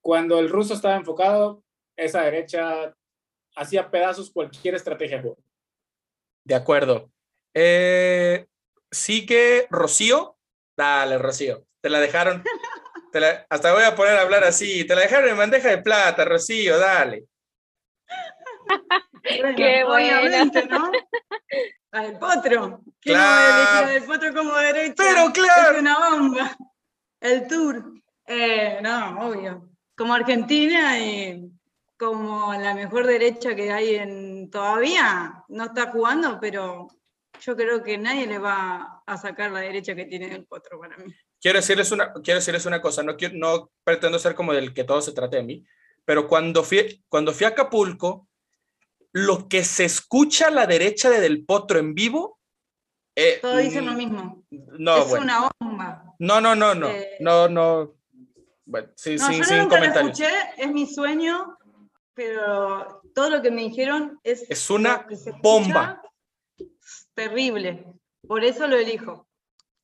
cuando el ruso estaba enfocado, esa derecha hacía pedazos cualquier estrategia. De acuerdo. Eh, sigue Rocío. Dale, Rocío. Te la dejaron. hasta voy a poner a hablar así. Te la dejaron en bandeja de plata, Rocío, dale. Qué obviamente, ¿no? Al potro. ¿Quién claro. no potro como derecha? Pero claro. Es una bomba. El tour. Eh, no, obvio. Como Argentina y como la mejor derecha que hay en todavía, no está jugando, pero yo creo que nadie le va a sacar la derecha que tiene el potro para mí. Quiero decirles una, quiero decirles una cosa, no, quiero, no pretendo ser como del que todo se trate de mí, pero cuando fui, cuando fui a Acapulco, lo que se escucha a la derecha de Del Potro en vivo. Eh, Todos dicen lo mismo. No, es una bomba. No, no, no, no. Eh, no, no. Bueno, sí, no, sí, yo sin comentarios. Lo escuché, es mi sueño, pero todo lo que me dijeron es. Es una bomba. Terrible. Por eso lo elijo.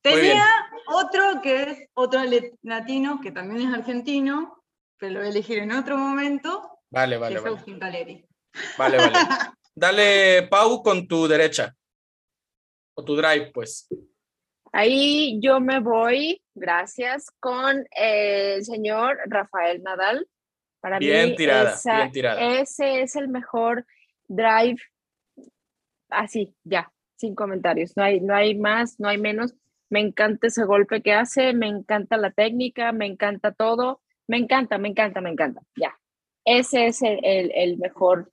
Tenía otro que es otro latino, que también es argentino, pero lo voy a elegir en otro momento. Vale, vale. Que vale. Agustín. Vale, vale. Dale, Pau, con tu derecha. O tu drive, pues. Ahí yo me voy, gracias, con el señor Rafael Nadal. Para bien mí, tirada, esa, bien tirada. ese es el mejor drive. Así, ya, sin comentarios. No hay, no hay más, no hay menos. Me encanta ese golpe que hace, me encanta la técnica, me encanta todo. Me encanta, me encanta, me encanta. Ya. Ese es el, el, el mejor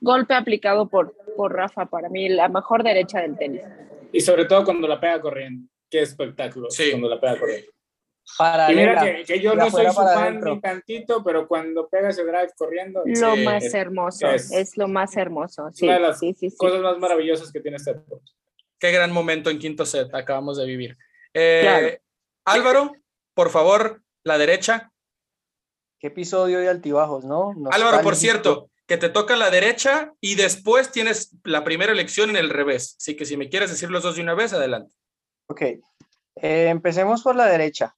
golpe aplicado por, por Rafa, para mí, la mejor derecha del tenis. Y sobre todo cuando la pega corriendo. Qué espectáculo sí. cuando la pega corriendo. Para y mira que, que, yo no soy su fan ni tantito, pero cuando pega ese drive corriendo. Lo sí, más hermoso, es, es, lo más hermoso. Sí, una de las sí, sí, cosas más maravillosas que tiene este deporte. Qué gran momento en quinto set acabamos de vivir. Eh, claro. Álvaro, por favor, la derecha. Qué episodio de altibajos, ¿no? Nos Álvaro, por cierto, que te toca la derecha y después tienes la primera elección en el revés. Así que si me quieres decir los dos de una vez, adelante. Ok. Eh, empecemos por la derecha.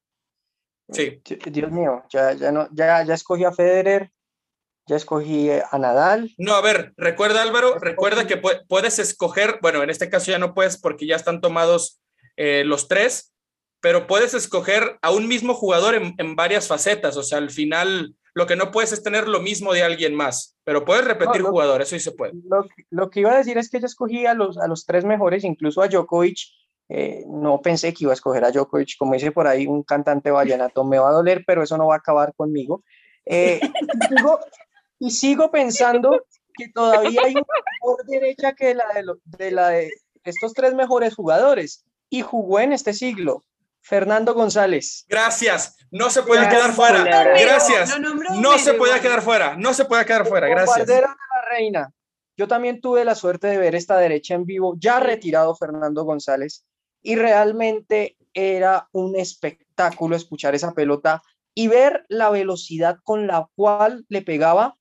Sí. Dios mío, ya, ya, no, ya, ya escogí a Federer, ya escogí a Nadal. No, a ver, recuerda Álvaro, recuerda que pu puedes escoger, bueno, en este caso ya no puedes porque ya están tomados eh, los tres, pero puedes escoger a un mismo jugador en, en, varias facetas, o sea, al final lo que no puedes es tener lo mismo de alguien más, pero puedes repetir no, lo, jugador, eso sí se puede. Lo, lo, que iba a decir es que yo escogí a los, a los tres mejores, incluso a Djokovic, eh, no pensé que iba a escoger a Djokovic, como dice por ahí un cantante vallenato, me va a doler, pero eso no va a acabar conmigo. Eh, y, sigo, y, sigo, pensando que todavía hay una mejor derecha que la de, lo, de la de estos tres mejores jugadores, y jugó en este siglo. Fernando González. Gracias. No se puede quedar fuera. Gracias. No se puede quedar fuera. No se puede quedar fuera. Gracias. de la reina. Yo también tuve la suerte de ver esta derecha en vivo, ya retirado Fernando González, y realmente era un espectáculo escuchar esa pelota y ver la velocidad con la cual le pegaba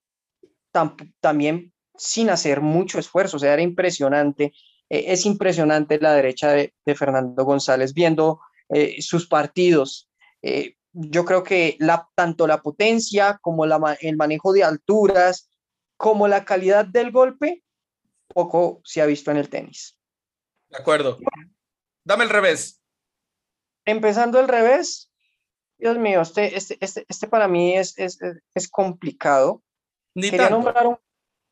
tam también sin hacer mucho esfuerzo, o sea, era impresionante, eh, es impresionante la derecha de, Fernando González viendo eh, sus partidos. Eh, yo creo que tanto la potencia como el manejo de alturas, como la calidad del golpe, poco se ha visto en el tenis. De acuerdo. Dame el revés. Empezando el revés, Dios mío, este, este, este, este para mí es, es, es complicado. Ni Quería tanto. nombrar un,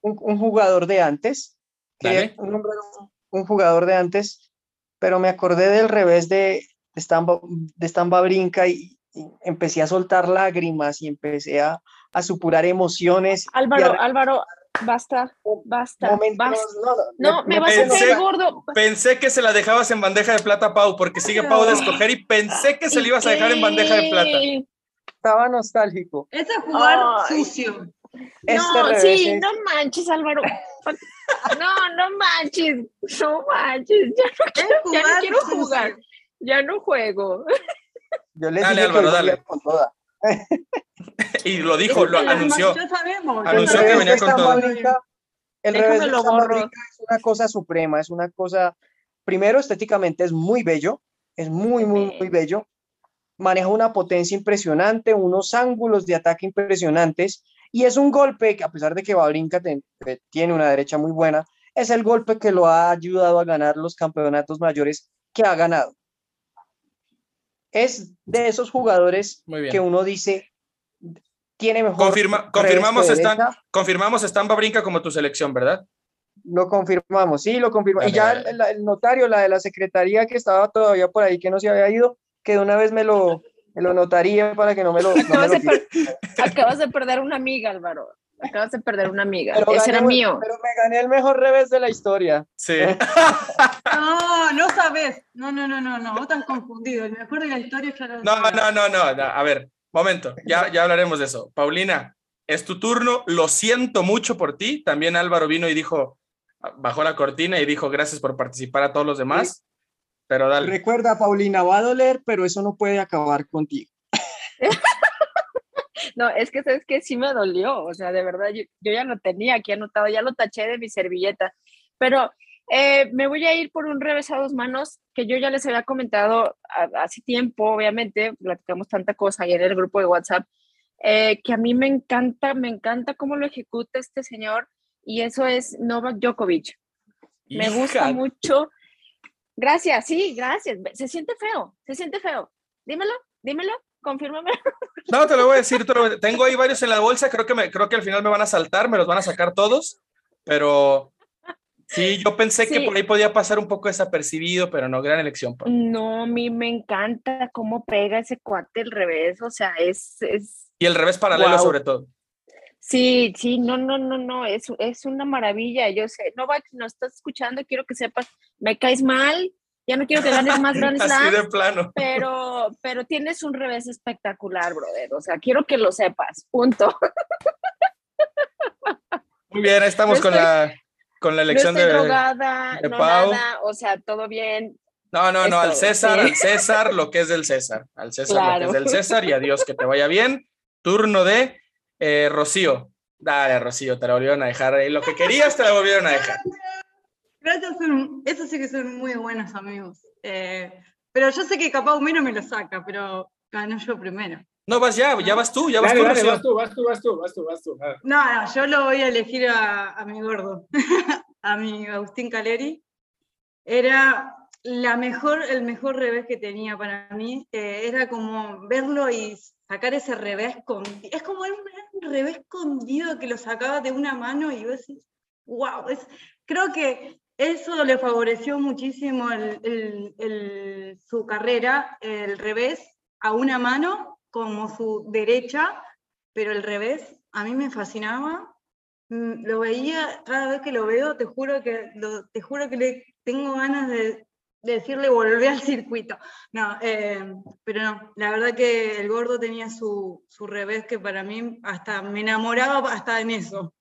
un, un, jugador de antes. Quería nombrar un, un, jugador de antes, pero me acordé del revés de, de, Stamba, de Stamba Brinca y, y, empecé a soltar lágrimas y empecé a, a supurar emociones. Álvaro, a... Álvaro, basta, basta, Momentos, basta. No, no, me, me vas pensé, a hacer gordo. Pensé que se la dejabas en bandeja de plata a Pau, porque sigue Pau de escoger y pensé que se la ibas a dejar en bandeja de plata. Estaba nostálgico. Es a jugar Ay. sucio. Este no, revés sí, es- no manches, Álvaro. No, no manches, no manches. Ya no, Es ya no jugar quiero jugar, ya no juego. Yo les Dale, dije Álvaro, que dale. con toda. Y lo dijo, lo anunció. Ya sabemos. Anunció El que venía de con todo. Brinca- el revés de es una cosa suprema, es una cosa, primero estéticamente es muy bello, es muy, muy, muy bello, maneja una potencia impresionante, unos ángulos de ataque impresionantes, y es un golpe que a pesar de que Babrinka eh, tiene una derecha muy buena, es el golpe que lo ha ayudado a ganar los campeonatos mayores que ha ganado. Es de esos jugadores que uno dice, tiene mejor... Confirma- confirmamos, que están, derecha. confirmamos Estamba Brinca como tu selección, ¿verdad? Lo confirmamos, sí, lo confirmamos. Y ya el, el- notario, la de la secretaría que estaba todavía por ahí, que no se había ido, que de una vez me lo, me lo notaría para que no me lo... no me Acabas, lo de acabas de perder una amiga, Álvaro. Acabas de perder una amiga. Pero Ese gané- era mío. Pero me gané el mejor revés de la historia. Sí. No, no sabes. No, no, no, no, no. Vos estás confundido. El mejor de la historia ya lo No, no, no, no, no, A ver, momento. Ya, ya hablaremos de eso. Paulina, es tu turno. Lo siento mucho por ti. También Álvaro vino y dijo, bajó la cortina y dijo gracias por participar a todos los demás. Pero dale. Recuerda, Paulina, va a doler, pero eso no puede acabar contigo. No, es que sabes que sí me dolió, o sea, de verdad, yo, yo ya lo tenía aquí anotado, ya lo taché de mi servilleta, pero eh, me voy a ir por un revés a dos manos que yo ya les había comentado hace tiempo, obviamente, platicamos tanta cosa ahí en el grupo de WhatsApp, eh, que a mí me encanta, me encanta cómo lo ejecuta este señor y eso es Novak Djokovic. Me gusta mucho. Gracias, sí, gracias. Se siente feo, se siente feo. Dímelo, dímelo, confírmame. No, te lo voy a decir. Tengo ahí varios en la bolsa. Creo que, me, creo que al final me van a saltar, me los van a sacar todos. Pero sí, yo pensé que por ahí podía pasar un poco desapercibido, pero no, gran elección. Pau. No, a mí me encanta cómo pega ese cuate el revés, o sea, es, es, Y el revés paralelo, sobre todo. sí, sí, no, no, no, no, es, es una maravilla, yo sé, Novak, nos estás escuchando, quiero que sepas, me caes mal, ya no quiero que ganes más Grand Así Slams, de plano. pero, pero tienes un revés espectacular, brother, o sea, quiero que lo sepas, punto. Muy bien, ahí estamos No con, la, con la No elección estoy de. drogada, de no Pau. nada, o sea, todo bien, No, no, no, al César, sí. al César, lo que es del César. Al César, lo que Claro. es del César y adiós, que te vaya bien. Turno de eh, Rocío. Dale, Rocío, te la volvieron a dejar. ahí. Lo que querías te la volvieron a dejar. Gracias, son, esos sí que son muy buenos amigos. Eh, pero yo sé que capaz Homero me lo saca, pero gano yo primero. No, vas ya, ya vas tú, ya vas Dale, tú, dale, vas tú, vas tú, vas tú, vas tú, vas tú. Ah, No, no, yo lo voy a elegir a, a mi gordo, a mi Agustín Caleri. Era la mejor, el mejor revés que tenía para mí. eh, era como verlo y sacar ese revés con. Es como un, un revés escondido que lo sacaba de una mano y vos decís, wow, es, creo que eso le favoreció muchísimo el- el- el- su carrera, el revés a una mano como su derecha, pero el revés a mí me fascinaba. Mm, Lo veía, cada vez que lo veo, te juro que, lo- te juro que le tengo ganas de, de decirle volver al circuito. No, eh, pero no, la verdad que el gordo tenía su, su revés que para mí hasta me enamoraba hasta en eso.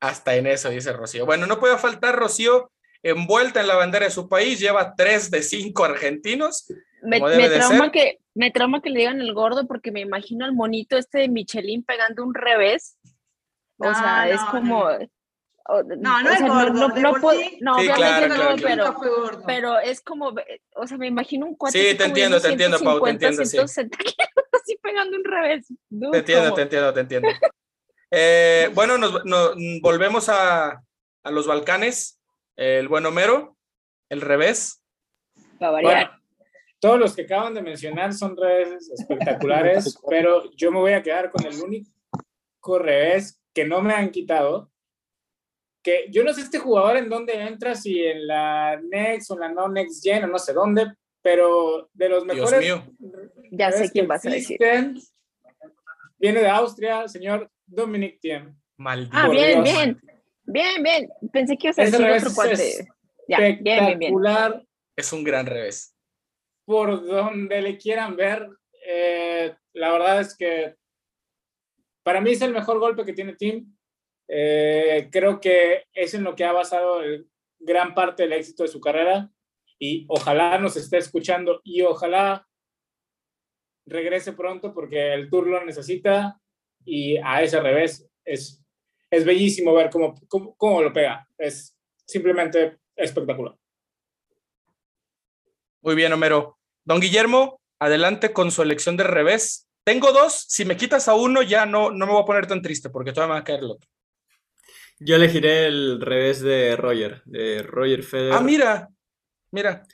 Hasta en eso, dice Rocío. Bueno, no puede faltar Rocío envuelta en la bandera de su país, lleva tres de cinco argentinos. Me, como debe me trauma ser. que, me trauma que le digan el gordo porque me imagino al monito este de Michelin pegando un revés. O No, sea, es no, como. no. o- No, no o es sea, gordo, No, no sí- no, Sí, obviamente claro, no, claro, claro. pero, pero es como, o sea, me imagino un cuate. Sí, te entiendo, te entiendo, Pau, te 150, entiendo, sí. 160 kilos, así pegando un revés. Dude, Te entiendo, ¿cómo? te entiendo, te entiendo. Eh, bueno, nos, no- volvemos a, a los Balcanes. El buen Homero, el revés. Para variar. Bueno, todos los que acaban de mencionar son reveses espectaculares, pero yo me voy a quedar con el único revés que no me han quitado. Que yo no sé este jugador en dónde entra, si en la Next o en la no Next Gen o no sé dónde, pero de los Dios mejores. mío. Ya sé quién vas a decir. Viene de Austria, señor Dominic Thiem. Maldito. Ah, bien, Dios. bien. Bien, bien. Pensé que ibas a decir otro cuate. Ya, bien, bien, bien. Espectacular Es un gran revés. Por donde le quieran ver. eh, la verdad es que para mí es el mejor golpe que tiene Tim. Eh, creo que es en lo que ha basado gran parte del éxito de su carrera y ojalá nos esté escuchando y ojalá regrese pronto porque el Tour lo necesita y a ese revés es, es bellísimo ver cómo, cómo, cómo lo pega. Es simplemente espectacular. Muy bien, Homero. Don Guillermo, adelante con su elección de revés. Tengo dos, si me quitas a uno ya no, no me voy a poner tan triste porque todavía me va a caer el otro. Yo elegiré el revés de Roger, de Roger Federer. Ah, mira, mira.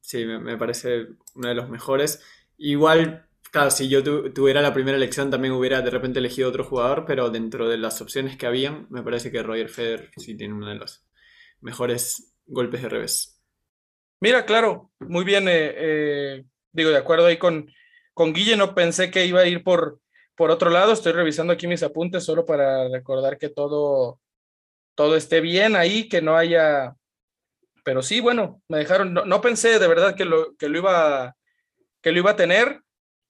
Sí, me, me parece uno de los mejores. Igual, claro, si yo tu, tuviera la primera elección también hubiera de repente elegido otro jugador, pero dentro de las opciones que habían, me parece que Roger Federer sí tiene uno de los mejores golpes de revés. Mira, claro, muy bien. Eh, eh, digo, de acuerdo ahí con, con Guille, no pensé que iba a ir por, por otro lado. Estoy revisando aquí mis apuntes solo para recordar que todo, todo esté bien ahí, que no haya. Pero sí, bueno, me dejaron. No, pensé de verdad que lo, que lo iba que lo iba a tener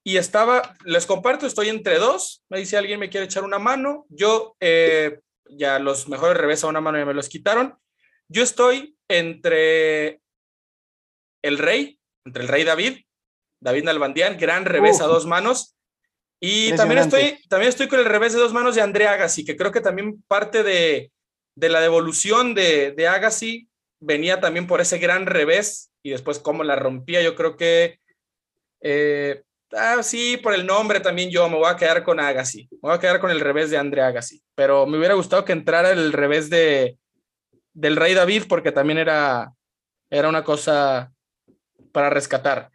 y estaba, les comparto, estoy entre dos, me dice alguien me quiere echar una mano, yo eh, ya los mejores revés a una mano ya me los quitaron, yo estoy entre el rey, entre el rey David, David Nalbandian, gran revés a dos manos, y también estoy, también estoy con el revés de dos manos de André Agassi, que creo que también parte de, de la devolución de, de Agassi venía también por ese gran revés y después cómo la rompía, yo creo que eh, ah, sí, por el nombre también yo me voy a quedar con Agassi. Me voy a quedar con el revés de André Agassi. Pero me hubiera gustado que entrara el revés de, del Rey David porque también era, era una cosa para rescatar.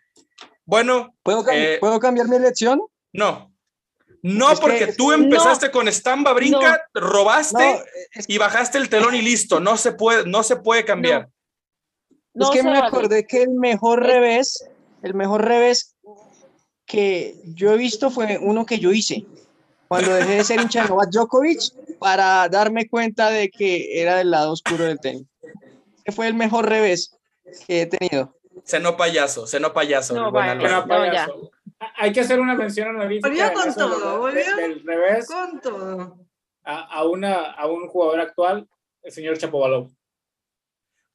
Bueno. ¿Puedo, eh, ¿puedo cambiar mi elección? No. No, es porque que, tú empezaste no, con Stamba Brinca, no, robaste no, es que, y bajaste el telón y listo. No se puede, no se puede cambiar. es que me acordé que el mejor revés, el mejor revés que yo he visto fue uno que yo hice cuando dejé de ser hincha de Novak Djokovic para darme cuenta de que era del lado oscuro del tenis. Ese fue el mejor revés que he tenido. Se no payaso, se no payaso. No, vale, no, payaso. Hay que hacer una mención honorífica. Volvió con todo, volvió del revés con todo. A, a, una, a un jugador actual, el señor Chapovalov.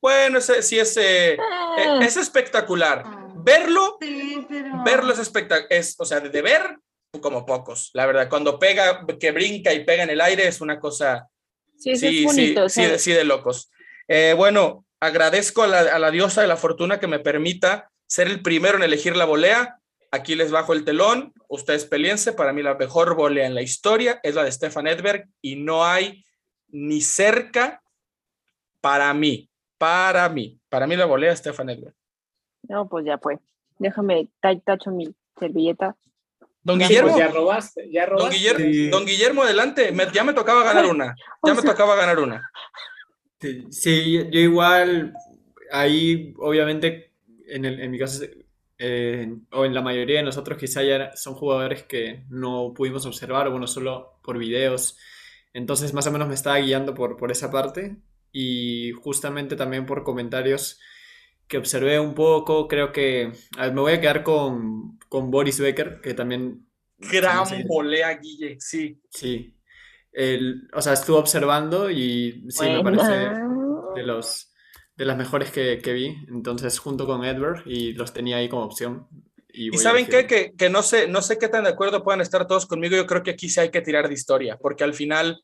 Bueno, ese sí es, eh, ah. es espectacular. Verlo, sí, pero... verlo es espectacular. Es, o sea, de ver, como pocos, la verdad. Cuando pega, que brinca y pega en el aire, es una cosa. Sí, sí, bonito, sí, sí, sí, de locos. Eh, bueno, agradezco a la, a la diosa de la fortuna que me permita ser el primero en elegir la volea. Aquí les bajo el telón, ustedes peliense, para mí la mejor volea en la historia es la de Stefan Edberg y no hay ni cerca para mí, para mí, para mí la volea Stefan Edberg. No, pues ya fue. Déjame, tacho mi servilleta. Don Guillermo, pues ya robaste, ya robaste. Don Guillermo, sí. don Guillermo adelante, me, ya me tocaba ganar una, ya me tocaba ganar una. Sí, yo igual, ahí obviamente, en, el, en mi caso, eh, o en la mayoría de nosotros quizá ya son jugadores que no pudimos observar, bueno, solo por videos. Entonces más o menos me estaba guiando por, por esa parte y justamente también por comentarios que observé un poco, creo que ver, me voy a quedar con, con, Boris Becker, que también... Gran volea, Guille, sí. Sí. El, o sea, estuve observando y sí, bueno. me parece de los de las mejores que, que, vi, entonces junto con Edward y los tenía ahí como opción. Y, ¿Y saben qué? Que, que, no, sé, no sé qué tan de acuerdo puedan estar todos conmigo, yo creo que aquí sí hay que tirar de historia, porque al final,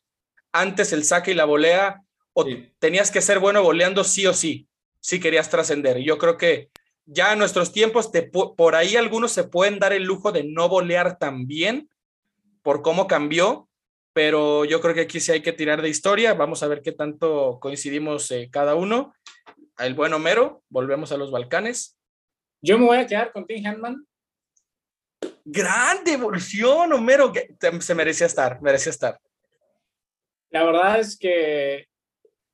antes el saque y la volea, o sí. tenías que ser bueno voleando sí o sí, si querías trascender. Yo creo que ya en nuestros tiempos, te, por ahí algunos se pueden dar el lujo de no volear tan bien por cómo cambió, pero yo creo que aquí sí hay que tirar de historia. Vamos a ver qué tanto coincidimos eh, cada uno el buen Homero, volvemos a los Balcanes. Yo me voy a quedar con Tim Handman. Gran devolución, Homero, que se merecía estar, merecía estar. La verdad es que,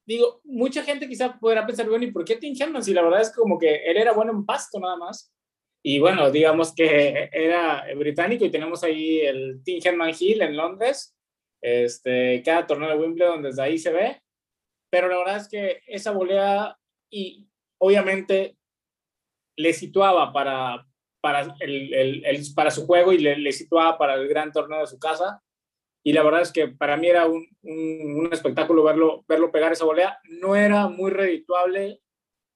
digo, mucha gente quizá podrá pensar, bueno, ¿y por qué Tim Handman? Si la verdad es como que él era bueno en pasto nada más. Y bueno, digamos que era británico y tenemos ahí el Tim Handman Hill en Londres. Este, cada torneo de Wimbledon desde ahí se ve. Pero la verdad es que esa volea y obviamente le situaba para, para, el, el, para su juego y le, le, situaba para el gran torneo de su casa. y la verdad es que para mí era un, un, espectáculo verlo, verlo pegar esa volea. No era muy redituable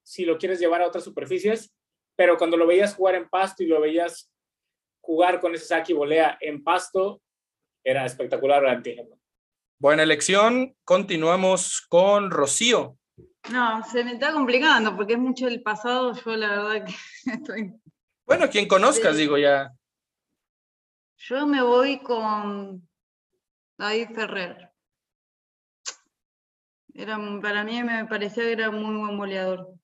si lo quieres llevar a otras superficies, pero cuando lo veías jugar en pasto y lo veías jugar con ese saque y volea en pasto, era espectacular el antígeno. Buena elección. Continuamos con Rocío. No, se me está complicando porque es mucho el pasado. Yo la verdad que estoy... Bueno, quien conozcas, digo ya. Yo me voy con David Ferrer. Era, para mí me parecía que era muy buen goleador.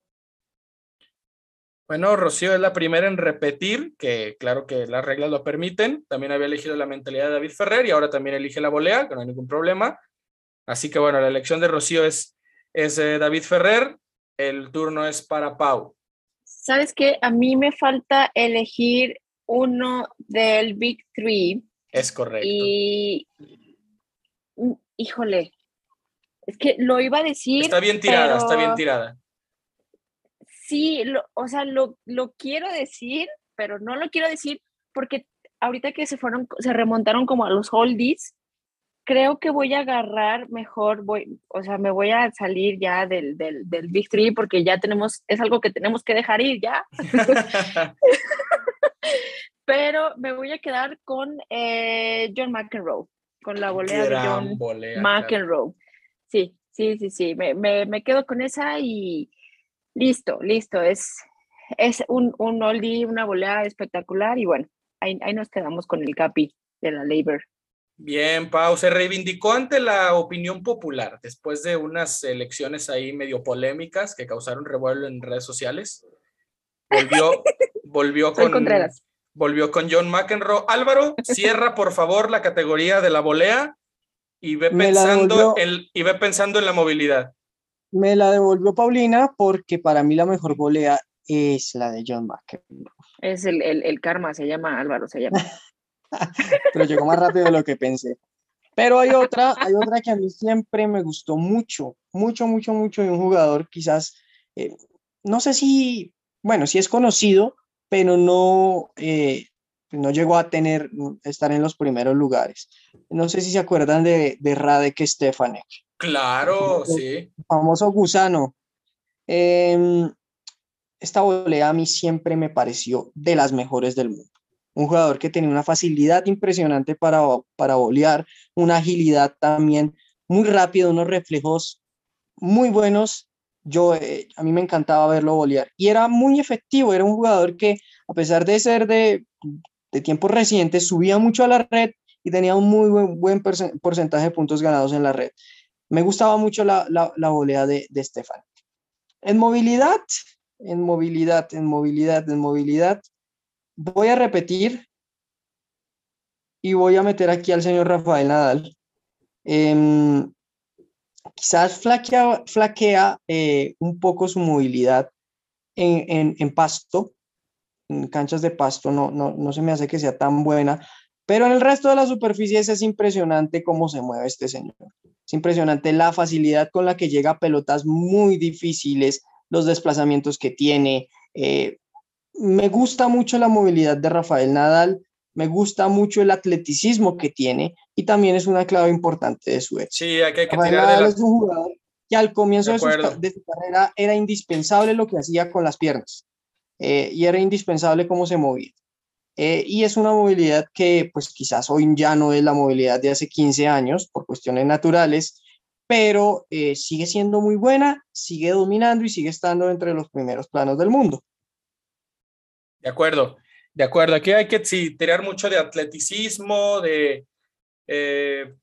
Bueno, Rocío es la primera en repetir, que claro que las reglas lo permiten. También había elegido la mentalidad de David Ferrer y ahora también elige la volea, que no hay ningún problema. Así que bueno, la elección de Rocío es, es eh, David Ferrer. El turno es para Pau. ¿Sabes qué? A mí me falta elegir uno del Big Three. Es correcto. Y Mm, híjole, es que lo iba a decir. Está bien tirada, está bien tirada. Sí, o sea, lo, lo quiero decir, pero no lo quiero decir porque ahorita que se fueron, se remontaron como a los oldies, creo que voy a agarrar mejor, voy, o sea, me voy a salir ya del, del, del Big Three porque ya tenemos, es algo que tenemos que dejar ir ya. Pero me voy a quedar con eh, John McEnroe con la volea de John McEnroe. Sí, sí, sí, sí, me, me, me, quedo con esa y listo, listo, es, es un, un oldie, una volea espectacular y bueno, ahí, ahí nos quedamos con el capi de la Labor. Bien, Pau, se reivindicó ante la opinión popular después de unas elecciones ahí medio polémicas que causaron revuelo en redes sociales. Volvió, volvió con, Contreras volvió con John McEnroe. Álvaro, cierra por favor la categoría de la volea y ve, pensando en, y ve pensando en la movilidad. Me la devolvió Paulina porque para mí la mejor volea es la de John McEnroe. Es el, el, el karma, se llama Álvaro, se llama. Pero llegó más rápido de lo que pensé. Pero hay otra, hay otra que a mí siempre me gustó mucho, mucho, mucho, mucho de un jugador, quizás, eh, no sé si, bueno, si es conocido, pero no, eh, no llegó a tener, estar en los primeros lugares. No sé si se acuerdan de, de Radek Stefanek. Claro, sí. Famoso gusano. Em, esta volea a mí siempre me pareció de las mejores del mundo. Un jugador que tenía una facilidad impresionante para, para volear, una agilidad también muy rápida, unos reflejos muy buenos yo, eh, a mí me encantaba verlo bolear. Y era muy efectivo, era un jugador que, a pesar de ser de, de tiempos recientes, subía mucho a la red y tenía un muy buen, buen porcentaje de puntos ganados en la red. Me gustaba mucho la, la, la de, de Estefan. En movilidad, en movilidad, en movilidad, en movilidad, voy a repetir y voy a meter aquí al señor Rafael Nadal. Eh, quizás flaquea, flaquea eh, un poco su movilidad en, en, pasto, en canchas de pasto, no, no, no se me hace que sea tan buena, pero en el resto de las superficies es impresionante cómo se mueve este señor. Es impresionante la facilidad con la que llega a pelotas muy difíciles, los desplazamientos que tiene. Eh, me gusta mucho la movilidad de Rafael Nadal, me gusta mucho el atleticismo que tiene y también es una clave importante de su éxito. Sí, hay que, tirar es un jugador que al comienzo de, su, carrera era indispensable lo que hacía con las piernas eh, y era indispensable cómo se movía. Eh, y es una movilidad que pues quizás hoy ya no es la movilidad de hace 15 años por cuestiones naturales, pero eh, sigue siendo muy buena, sigue dominando y sigue estando entre los primeros planos del mundo. De acuerdo. De acuerdo, aquí hay que tirar mucho de atleticismo, de, eh,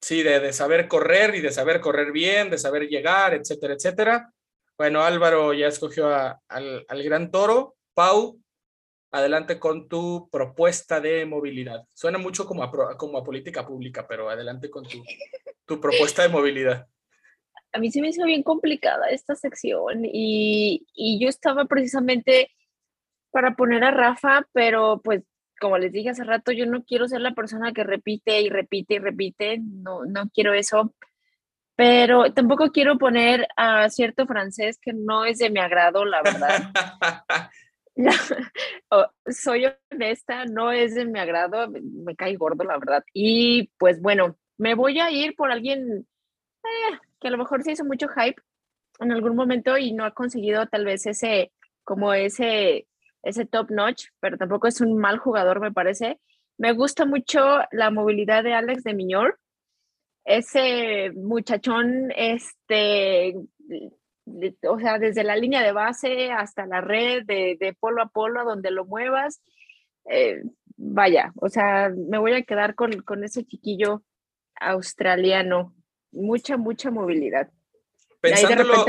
sí, de, saber correr y de saber correr bien, de saber llegar, etcétera, etcétera. Bueno, Álvaro ya escogió al, gran toro. Pau, adelante con tu propuesta de movilidad. Suena mucho como a, como a política pública, pero adelante con tu, tu propuesta de movilidad. A mí se me hizo bien complicada esta sección y, y yo estaba precisamente para poner a Rafa, pero pues como les dije hace rato, yo no quiero ser la persona que repite y repite y repite, no, no quiero eso, pero tampoco quiero poner a cierto francés que no es de mi agrado, la verdad. soy honesta, no es de mi agrado, me, cae gordo, la verdad. Y pues bueno, me voy a ir por alguien eh, que a lo mejor se hizo mucho hype en algún momento y no ha conseguido tal vez ese, como ese, ese top notch, pero tampoco es un mal jugador, me parece. Me gusta mucho la movilidad de Alex de Miñor. Ese muchachón, este, o sea, desde la línea de base hasta la red, de, polo a polo, donde lo muevas. Eh, vaya, o sea, me voy a quedar con, con ese chiquillo australiano. Mucha, mucha movilidad. Pensándolo,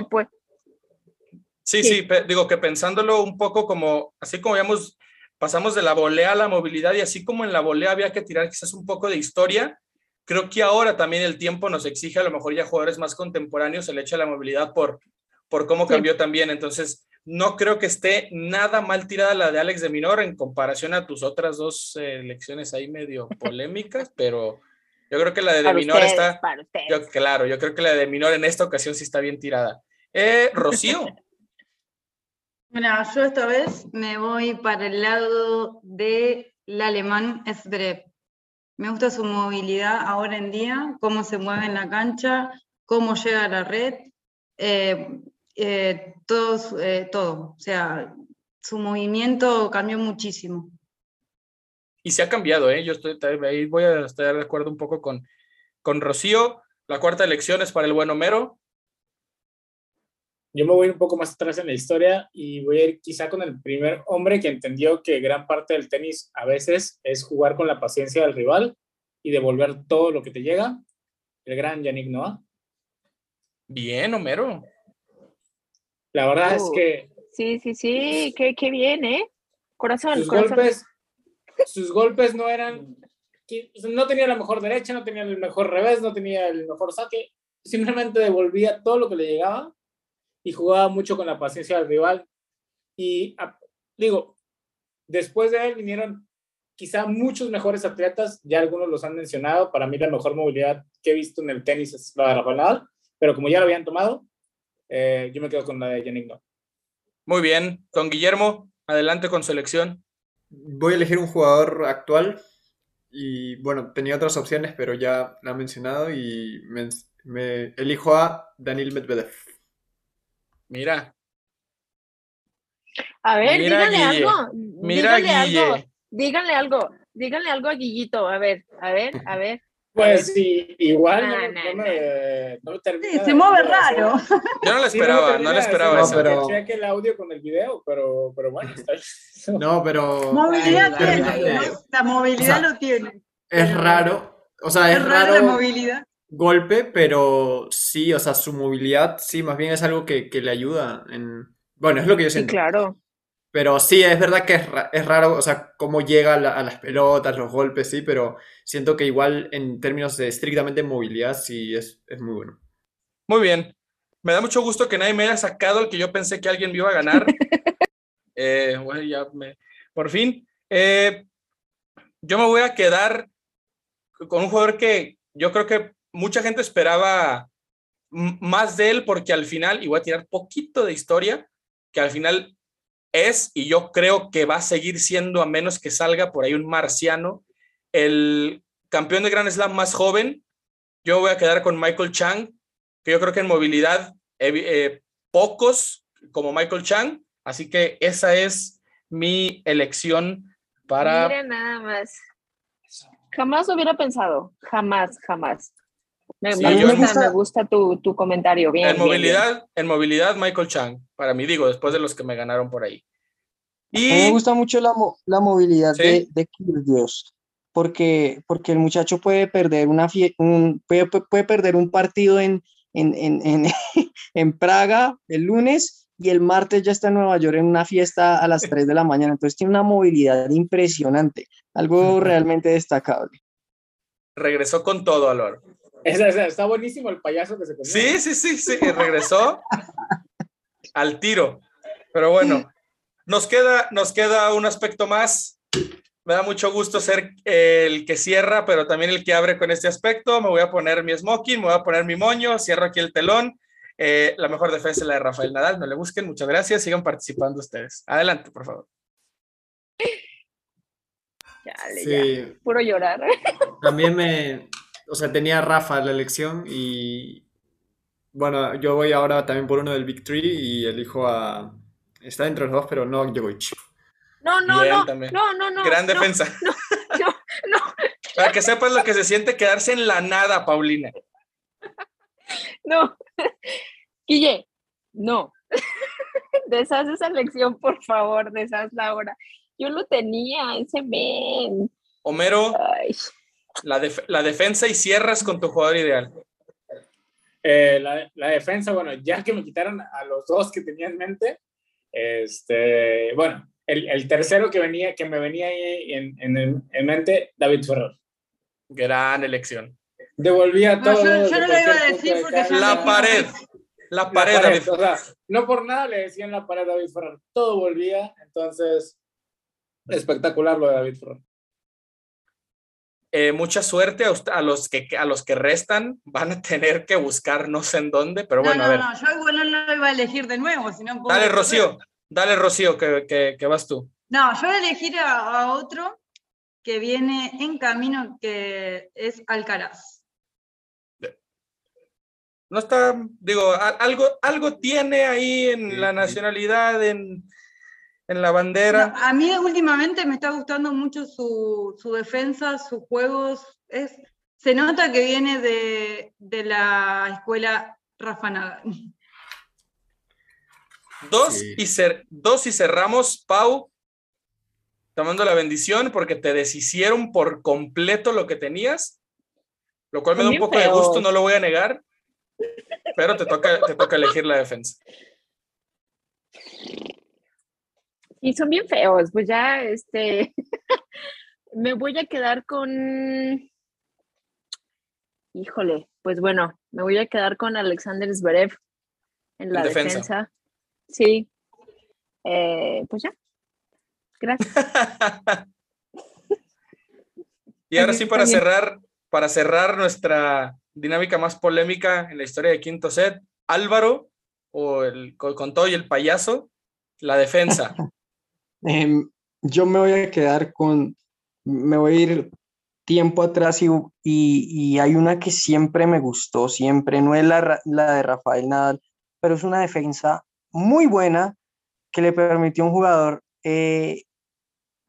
sí, sí, digo que pensándolo un poco como, así como habíamos, pasamos de la volea a la movilidad y así como en la volea había que tirar quizás un poco de historia, creo que ahora también el tiempo nos exige a lo mejor ya jugadores más contemporáneos el hecho de la movilidad por, por cómo cambió también. Entonces, no creo que esté nada mal tirada la de Alex de Minor en comparación a tus otras dos eh, elecciones ahí medio polémicas, pero yo creo que la de, de Minor está. Yo, claro, yo creo que la de Minor en esta ocasión sí está bien tirada. Eh, Rocío. Bueno, yo esta vez me voy para el lado del alemán Esbrev. Me gusta su movilidad ahora en día, cómo se mueve en la cancha, cómo llega a la red, eh, eh, eh, todo. O sea, su movimiento cambió muchísimo. Y se ha cambiado, ¿eh? Yo estoy, ahí voy a estar de acuerdo un poco con, con Rocío. La cuarta elección es para el buen Homero. Yo me voy un poco más atrás en la historia y voy a ir quizá con el primer hombre que entendió que gran parte del tenis a veces es jugar con la paciencia del rival y devolver todo lo que te llega, el gran Yannick Noah. Bien, Homero. La verdad es uh, que... Sí, sí, sí, qué, qué bien, ¿eh? Corazón, sus Golpes, sus golpes no eran... No tenía la mejor derecha, no tenía el mejor revés, no tenía el mejor saque. Simplemente devolvía todo lo que le llegaba y jugaba mucho con la paciencia del rival. Y digo, después de él vinieron quizá muchos mejores atletas, ya algunos los han mencionado. Para mí la mejor movilidad que he visto en el tenis es la de Rafael Nadal, pero como ya lo habían tomado, eh, yo me quedo con la de Yannick Muy bien, don Guillermo, adelante con selección. Voy a elegir un jugador actual y bueno, tenía otras opciones, pero ya la he mencionado y me, elijo a Daniel Medvedev. Mira. A ver, díganle algo. Mira, díganle algo. Díganle algo. Díganle algo a Guillito. A ver, a ver, a ver. Pues sí, igual no, me, no Sí, se mueve raro. Yo no lo esperaba, no lo esperaba eso. Pero... Cheque el audio con el video, pero, pero bueno, está No, pero... Movilidad tiene, la movilidad lo tiene. Es raro, o sea, es, raro... la movilidad. Golpe, pero sí, o sea, su movilidad, sí, más bien es algo que, que le ayuda en... Bueno, es lo que yo siento. Sí, claro. Pero sí, es verdad que es, raro, o sea, cómo llega a, las pelotas, los golpes, sí, pero siento que igual en términos de estrictamente movilidad, sí es, es muy bueno. Muy bien. Me da mucho gusto que nadie me haya sacado el que yo pensé que alguien me iba a ganar. Eh, bueno, ya me... Por fin. Eh, yo me voy a quedar con un jugador que yo creo que mucha gente esperaba más de él porque al final, y voy a tirar poquito de historia, que al final es, y yo creo que va a seguir siendo, a menos que salga por ahí un marciano, el campeón de Grand Slam más joven. Yo voy a quedar con Michael Chang, que yo creo que en movilidad eh, pocos como Michael Chang, así que esa es mi elección para... Mira nada más. Jamás hubiera pensado, jamás, jamás. Me, gusta, tu, comentario. Bien, en, movilidad, en movilidad, Michael Chang, para mí, digo, después de los que me ganaron por ahí. Y... me gusta mucho la, la movilidad de, de Dios porque, porque el muchacho puede perder, una un, puede, puede, perder un partido en, en, en, en, Praga el lunes y el martes ya está en Nueva York en una fiesta a las 3 de la mañana. Entonces tiene una movilidad impresionante, algo realmente destacable. Regresó con todo, Alor. Está buenísimo el payaso que se comió. Sí, sí, sí, sí, regresó al tiro. Pero bueno, nos queda, nos queda un aspecto más. Me da mucho gusto ser el que cierra, pero también el que abre con este aspecto. Me voy a poner mi smoking, me voy a poner mi moño, cierro aquí el telón. Eh, la mejor defensa es la de Rafael Nadal, no le busquen, muchas gracias, sigan participando ustedes. Adelante, por favor. sí. Puro llorar. También me, o sea, tenía Rafa la elección y bueno, yo voy ahora también por uno del Big Tree y elijo a... Está entre los dos, pero no a Djokovic. No, no, no, no, no, no. Gran defensa. No, no, no. Para que sepas lo que se siente quedarse en la nada, Paulina. No. Guille, no. Deshaz esa lección, por favor, deshazla ahora. Yo lo tenía, ese men. Homero, la, la, defensa y cierras con tu jugador ideal. Eh, la, la, defensa, bueno, ya que me quitaron a los dos que tenía en mente, este, bueno, el, el tercero que, venía, que me venía ahí en, en, en mente, David Ferrer. Gran elección. Devolvía todo. yo, yo no lo iba a decir porque la pared. La pared, David. O sea, no por nada le decían la pared David Ferrer. Todo volvía, entonces espectacular lo de David Ferrer. Eh, mucha suerte a, los que, a los que restan. Van a tener que buscar no sé en dónde, pero bueno, no, a ver. No, yo igual no lo iba a elegir de nuevo. Sino Dale, Rocío. Dale, Rocío, que, que, que, vas tú. No, yo voy a elegir a, a otro que viene en camino, que es Alcaraz no está, digo, algo, algo tiene ahí en la nacionalidad, en, en la bandera. a mí últimamente me está gustando mucho su, su defensa, sus juegos. Es, se nota que viene de, de la escuela Rafa Nadal. Dos, y cer dos y cerramos, Pau, tomando la bendición porque te deshicieron por completo lo que tenías, lo cual me da un poco de gusto, no lo voy a negar. Pero te toca, te toca elegir la defensa. Y son bien feos, pues ya, este, me voy a quedar con, híjole, pues bueno, me voy a quedar con Alexander Zverev en la defensa. Sí, eh, pues ya, gracias. y ahora sí, para cerrar, para cerrar nuestra dinámica más polémica en la historia de quinto set, Álvaro o el con todo y el payaso, la defensa. Em, yo me voy a quedar con, me voy a ir tiempo atrás y, y, hay una que siempre me gustó, siempre, no es la, la de Rafael Nadal, pero es una defensa muy buena que le permitió a un jugador eh,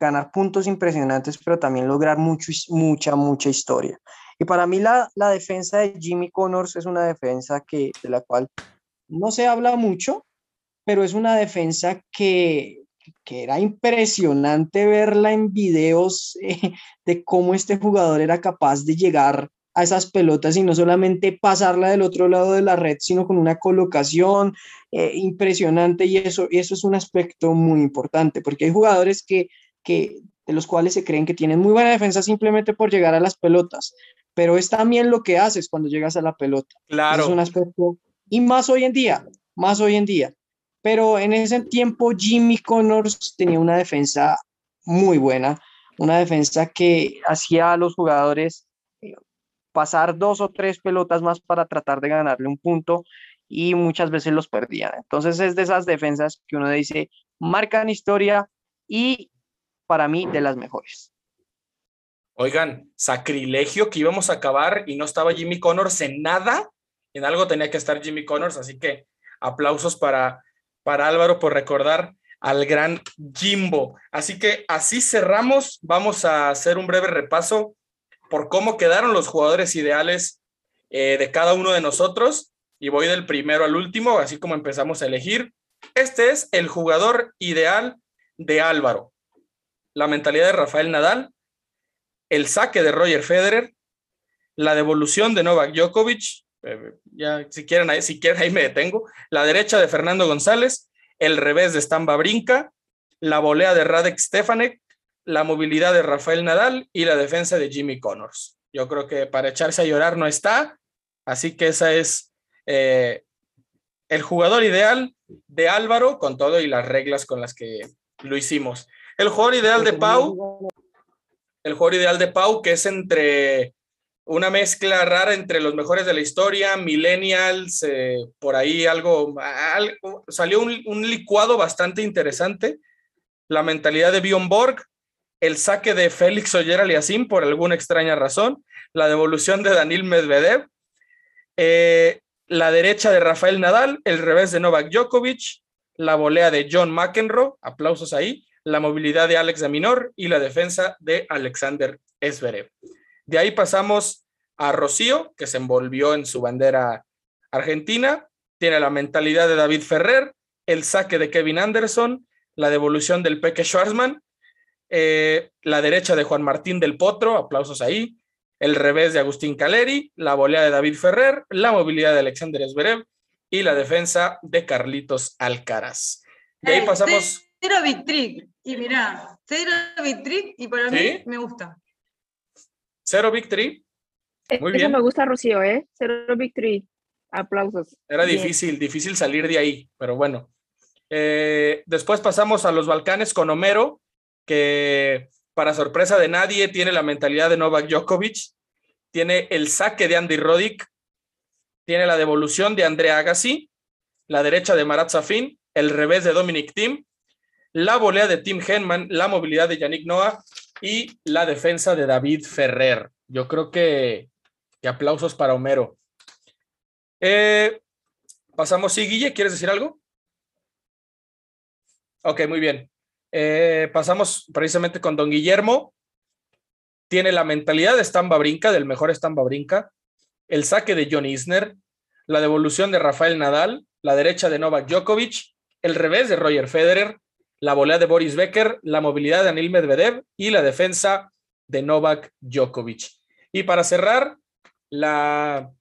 ganar puntos impresionantes, pero también lograr mucho, mucha, mucha historia. Y para mí la, la defensa de Jimmy Connors es una defensa que, de la cual no se habla mucho, pero es una defensa que, que era impresionante verla en videos eh, de cómo este jugador era capaz de llegar a esas pelotas y no solamente pasarla del otro lado de la red, sino con una colocación eh, impresionante y eso, y eso es un aspecto muy importante, porque hay jugadores que, que, de los cuales se creen que tienen muy buena defensa simplemente por llegar a las pelotas, pero es también lo que haces cuando llegas a la pelota. Claro. Es un aspecto, y más hoy en día, más hoy en día. Pero en ese tiempo Jimmy Connors tenía una defensa muy buena, una defensa que hacía a los jugadores eh, pasar dos o tres pelotas más para tratar de ganarle un punto y muchas veces los perdían. Entonces es de esas defensas que uno dice, marcan historia y para mí de las mejores. Oigan, sacrilegio que íbamos a acabar y no estaba Jimmy Connors en nada. En algo tenía que estar Jimmy Connors, así que aplausos para, para Álvaro por recordar al gran Jimbo. Así que así cerramos. Vamos a hacer un breve repaso por cómo quedaron los jugadores ideales eh, de cada uno de nosotros. Y voy del primero al último, así como empezamos a elegir. Este es el jugador ideal de Álvaro. La mentalidad de Rafael Nadal, el saque de Roger Federer, la devolución de Novak Djokovic, eh, ya si quieren, ahí, si quieren ahí me detengo, la derecha de Fernando González, el revés de Stamba Brinca, la volea de Radek Stefanek, la movilidad de Rafael Nadal y la defensa de Jimmy Connors. Yo creo que para echarse a llorar no está, así que esa es eh, el jugador ideal de Álvaro con todo y las reglas con las que lo hicimos. El jugador ideal de Pau el jugador ideal de Pau, que es entre una mezcla rara entre los mejores de la historia, millennials, eh, por ahí algo, salió un, licuado bastante interesante. La mentalidad de Bjorn Borg, el saque de Félix Oyer Aliasim por alguna extraña razón, la devolución de Daniel Medvedev, eh, la derecha de Rafael Nadal, el revés de Novak Djokovic, la volea de John McEnroe, aplausos ahí, la movilidad de Alex de Minor y la defensa de Alexander Zverev. De ahí pasamos a Rocío, que se envolvió en su bandera argentina, tiene la mentalidad de David Ferrer, el saque de Kevin Anderson, la devolución del Peque Schwarzman, eh, la derecha de Juan Martín del Potro, aplausos ahí, el revés de Agustín Caleri, la volea de David Ferrer, la movilidad de Alexander Zverev y la defensa de Carlitos Alcaraz. De ahí Eh, pasamos. Cero Victric. Y mirá, cero Victric y para ¿Sí? mí me gusta. Cero victory. Muy Eso bien. me gusta, Rocío, ¿eh? Cero victory. Aplausos. Era Bien. difícil, difícil salir de ahí, pero bueno. Eh, después pasamos a los Balcanes con Homero, que para sorpresa de nadie tiene la mentalidad de Novak Djokovic, tiene el saque de Andy Roddick, tiene la devolución de Andrea Agassi, la derecha de Marat Safin, el revés de Dominic Thiem, la volea de Tim Henman, la movilidad de Yannick Noah y la defensa de David Ferrer. Yo creo que, aplausos para Homero. Eh, pasamos, sí, Guille, ¿quieres decir algo? Ok, muy bien. Eh, pasamos precisamente con don Guillermo. Tiene la mentalidad de Stamba Brinca, del mejor Stamba Brinca, el saque de John Isner, la devolución de Rafael Nadal, la derecha de Novak Djokovic, el revés de Roger Federer, la volea de Boris Becker, la movilidad de Anil Medvedev y la defensa de Novak Djokovic. Y para cerrar, la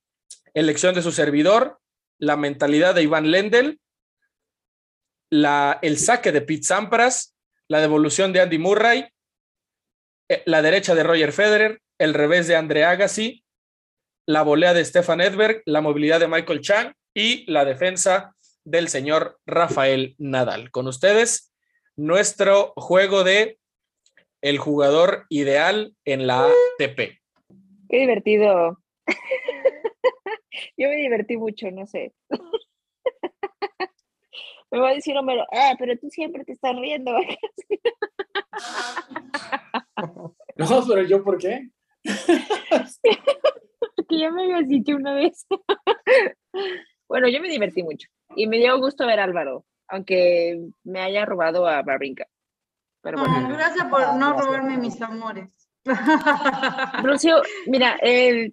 elección de su servidor, la mentalidad de Iván Lendl, la, el saque de Pete Sampras, la devolución de Andy Murray, eh, la derecha de Roger Federer, el revés de Andre Agassi, la volea de Stefan Edberg, la movilidad de Michael Chang y la defensa del señor Rafael Nadal. Con ustedes, nuestro juego de el jugador ideal en la ATP. Qué divertido. Yo me divertí mucho, no sé. Me va a decir Homero, ah, pero tú siempre te estás riendo. No, pero yo, ¿por qué? que ya me habías dicho una vez. bueno, yo me divertí mucho y me dio gusto ver a Álvaro, aunque me haya robado a Babrinka. Pero bueno. Ah, gracias por no robarme mis amores. Rocío, mira, eh,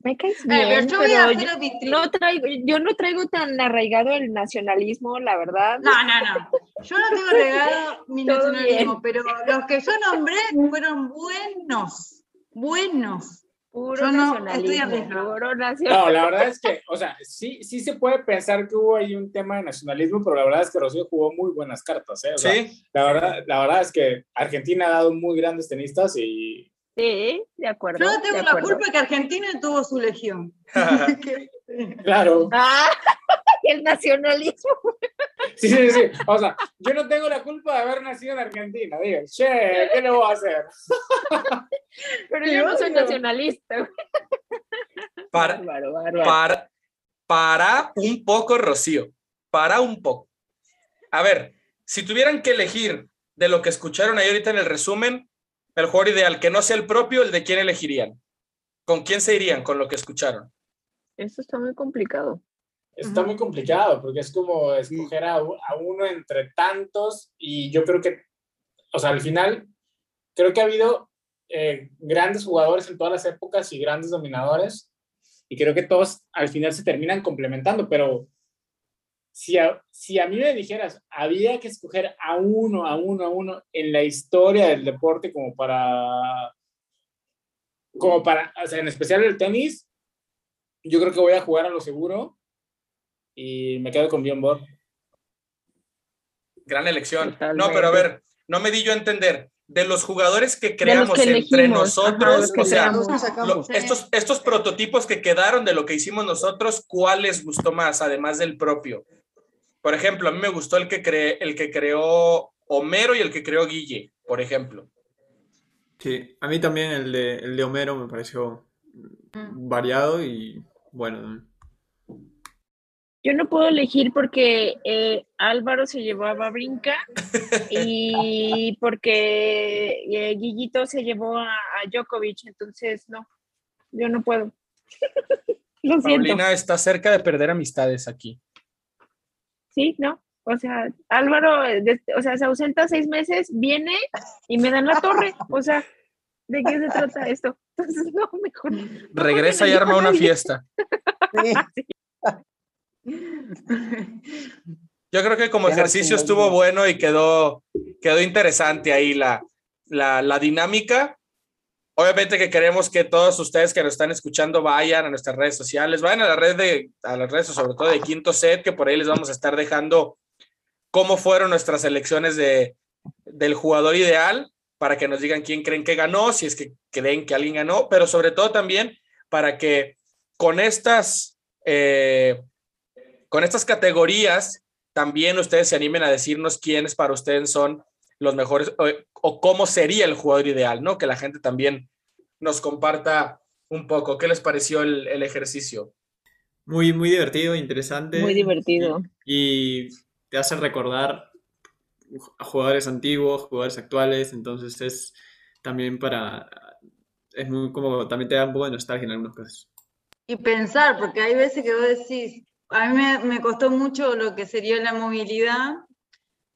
me caes bien, Eh, pero yo voy a pero yo, no traigo, yo no traigo tan arraigado el nacionalismo, la verdad. No, no, no. Yo no tengo regado mi Todo nacionalismo, pero los que yo nombré fueron buenos. Buenos. Puro yo no nacionalismo, puro nacionalismo. No, la verdad es que, o sea, sí, sí se puede pensar que hubo ahí un tema de nacionalismo, pero la verdad es que Rocío jugó muy buenas cartas, ¿eh? O sea, Sí, la, verdad, la verdad es que Argentina ha dado muy grandes tenistas y Sí, de acuerdo. Yo no tengo de la culpa que Argentina tuvo su legión. Claro, Ah, el nacionalismo. sí, sí, sí. O sea, yo no tengo la culpa de haber nacido en Argentina, digo, che, ¿qué le voy a hacer? Pero yo no soy nacionalista. para, Bárbaro, bárbaro. para, para un poco, Rocío, para un poco. A ver, si tuvieran que elegir de lo que escucharon ahí ahorita en el resumen, el jugador ideal que no sea el propio, el de quién elegirían. ¿Con quién se irían con lo que escucharon? Eso está muy complicado. Está muy complicado porque es como escoger a, a uno entre tantos y yo creo que, o sea, al final, creo que ha habido eh, grandes jugadores en todas las épocas y grandes dominadores y creo que todos al final se terminan complementando, pero si a, si a mí me dijeras, había que escoger a uno, a uno, a uno en la historia del deporte como para, como para, o sea, en especial el tenis, yo creo que voy a jugar a lo seguro y me quedo con Bjorn Borg. Gran elección. No, pero a ver, no me di yo a entender. De los jugadores que creamos que entre elegimos, ajá, nosotros, o sea, lo- estos, estos prototipos que quedaron de lo que hicimos nosotros, ¿cuál les gustó más, además del propio? Por ejemplo, a mí me gustó el que, cre- el que creó Homero y el que creó Guille, por ejemplo. Sí, a mí también el de, el de Homero me pareció variado y bueno. Yo no puedo elegir porque eh, Álvaro se llevó a Babrinka y porque eh, Guillito se llevó a, a Djokovic, entonces no, yo no puedo. Lo siento. Paulina está cerca de perder amistades aquí. Sí, no. O sea, Álvaro, eh, de- o sea, se ausenta seis meses, viene y me dan la torre. O sea, ¿de qué se trata esto? Entonces, no, mejor. Regresa y arma una fiesta. Sí. Yo creo que como ejercicio estuvo bueno y quedó, quedó interesante ahí la, la, la dinámica. Obviamente que queremos que todos ustedes que nos están escuchando vayan a nuestras redes sociales, vayan a la red de, a las redes sobre todo de Quinto Set, que por ahí les vamos a estar dejando cómo fueron nuestras elecciones de, del jugador ideal, para que nos digan quién creen que ganó, si es que creen que alguien ganó, pero sobre todo también para que con estas, eh, con estas categorías también ustedes se animen a decirnos quiénes para ustedes son los mejores o, o cómo sería el jugador ideal, ¿no? Que la gente también nos comparta un poco. ¿Qué les pareció el, el ejercicio? Muy, muy divertido, interesante. Muy divertido. Y, y te hace recordar a jugadores antiguos, jugadores actuales, entonces es también para, es muy como, también te da un poco de nostalgia en algunos casos. Y pensar, porque hay veces que vos decís, a mí me, costó mucho lo que sería la movilidad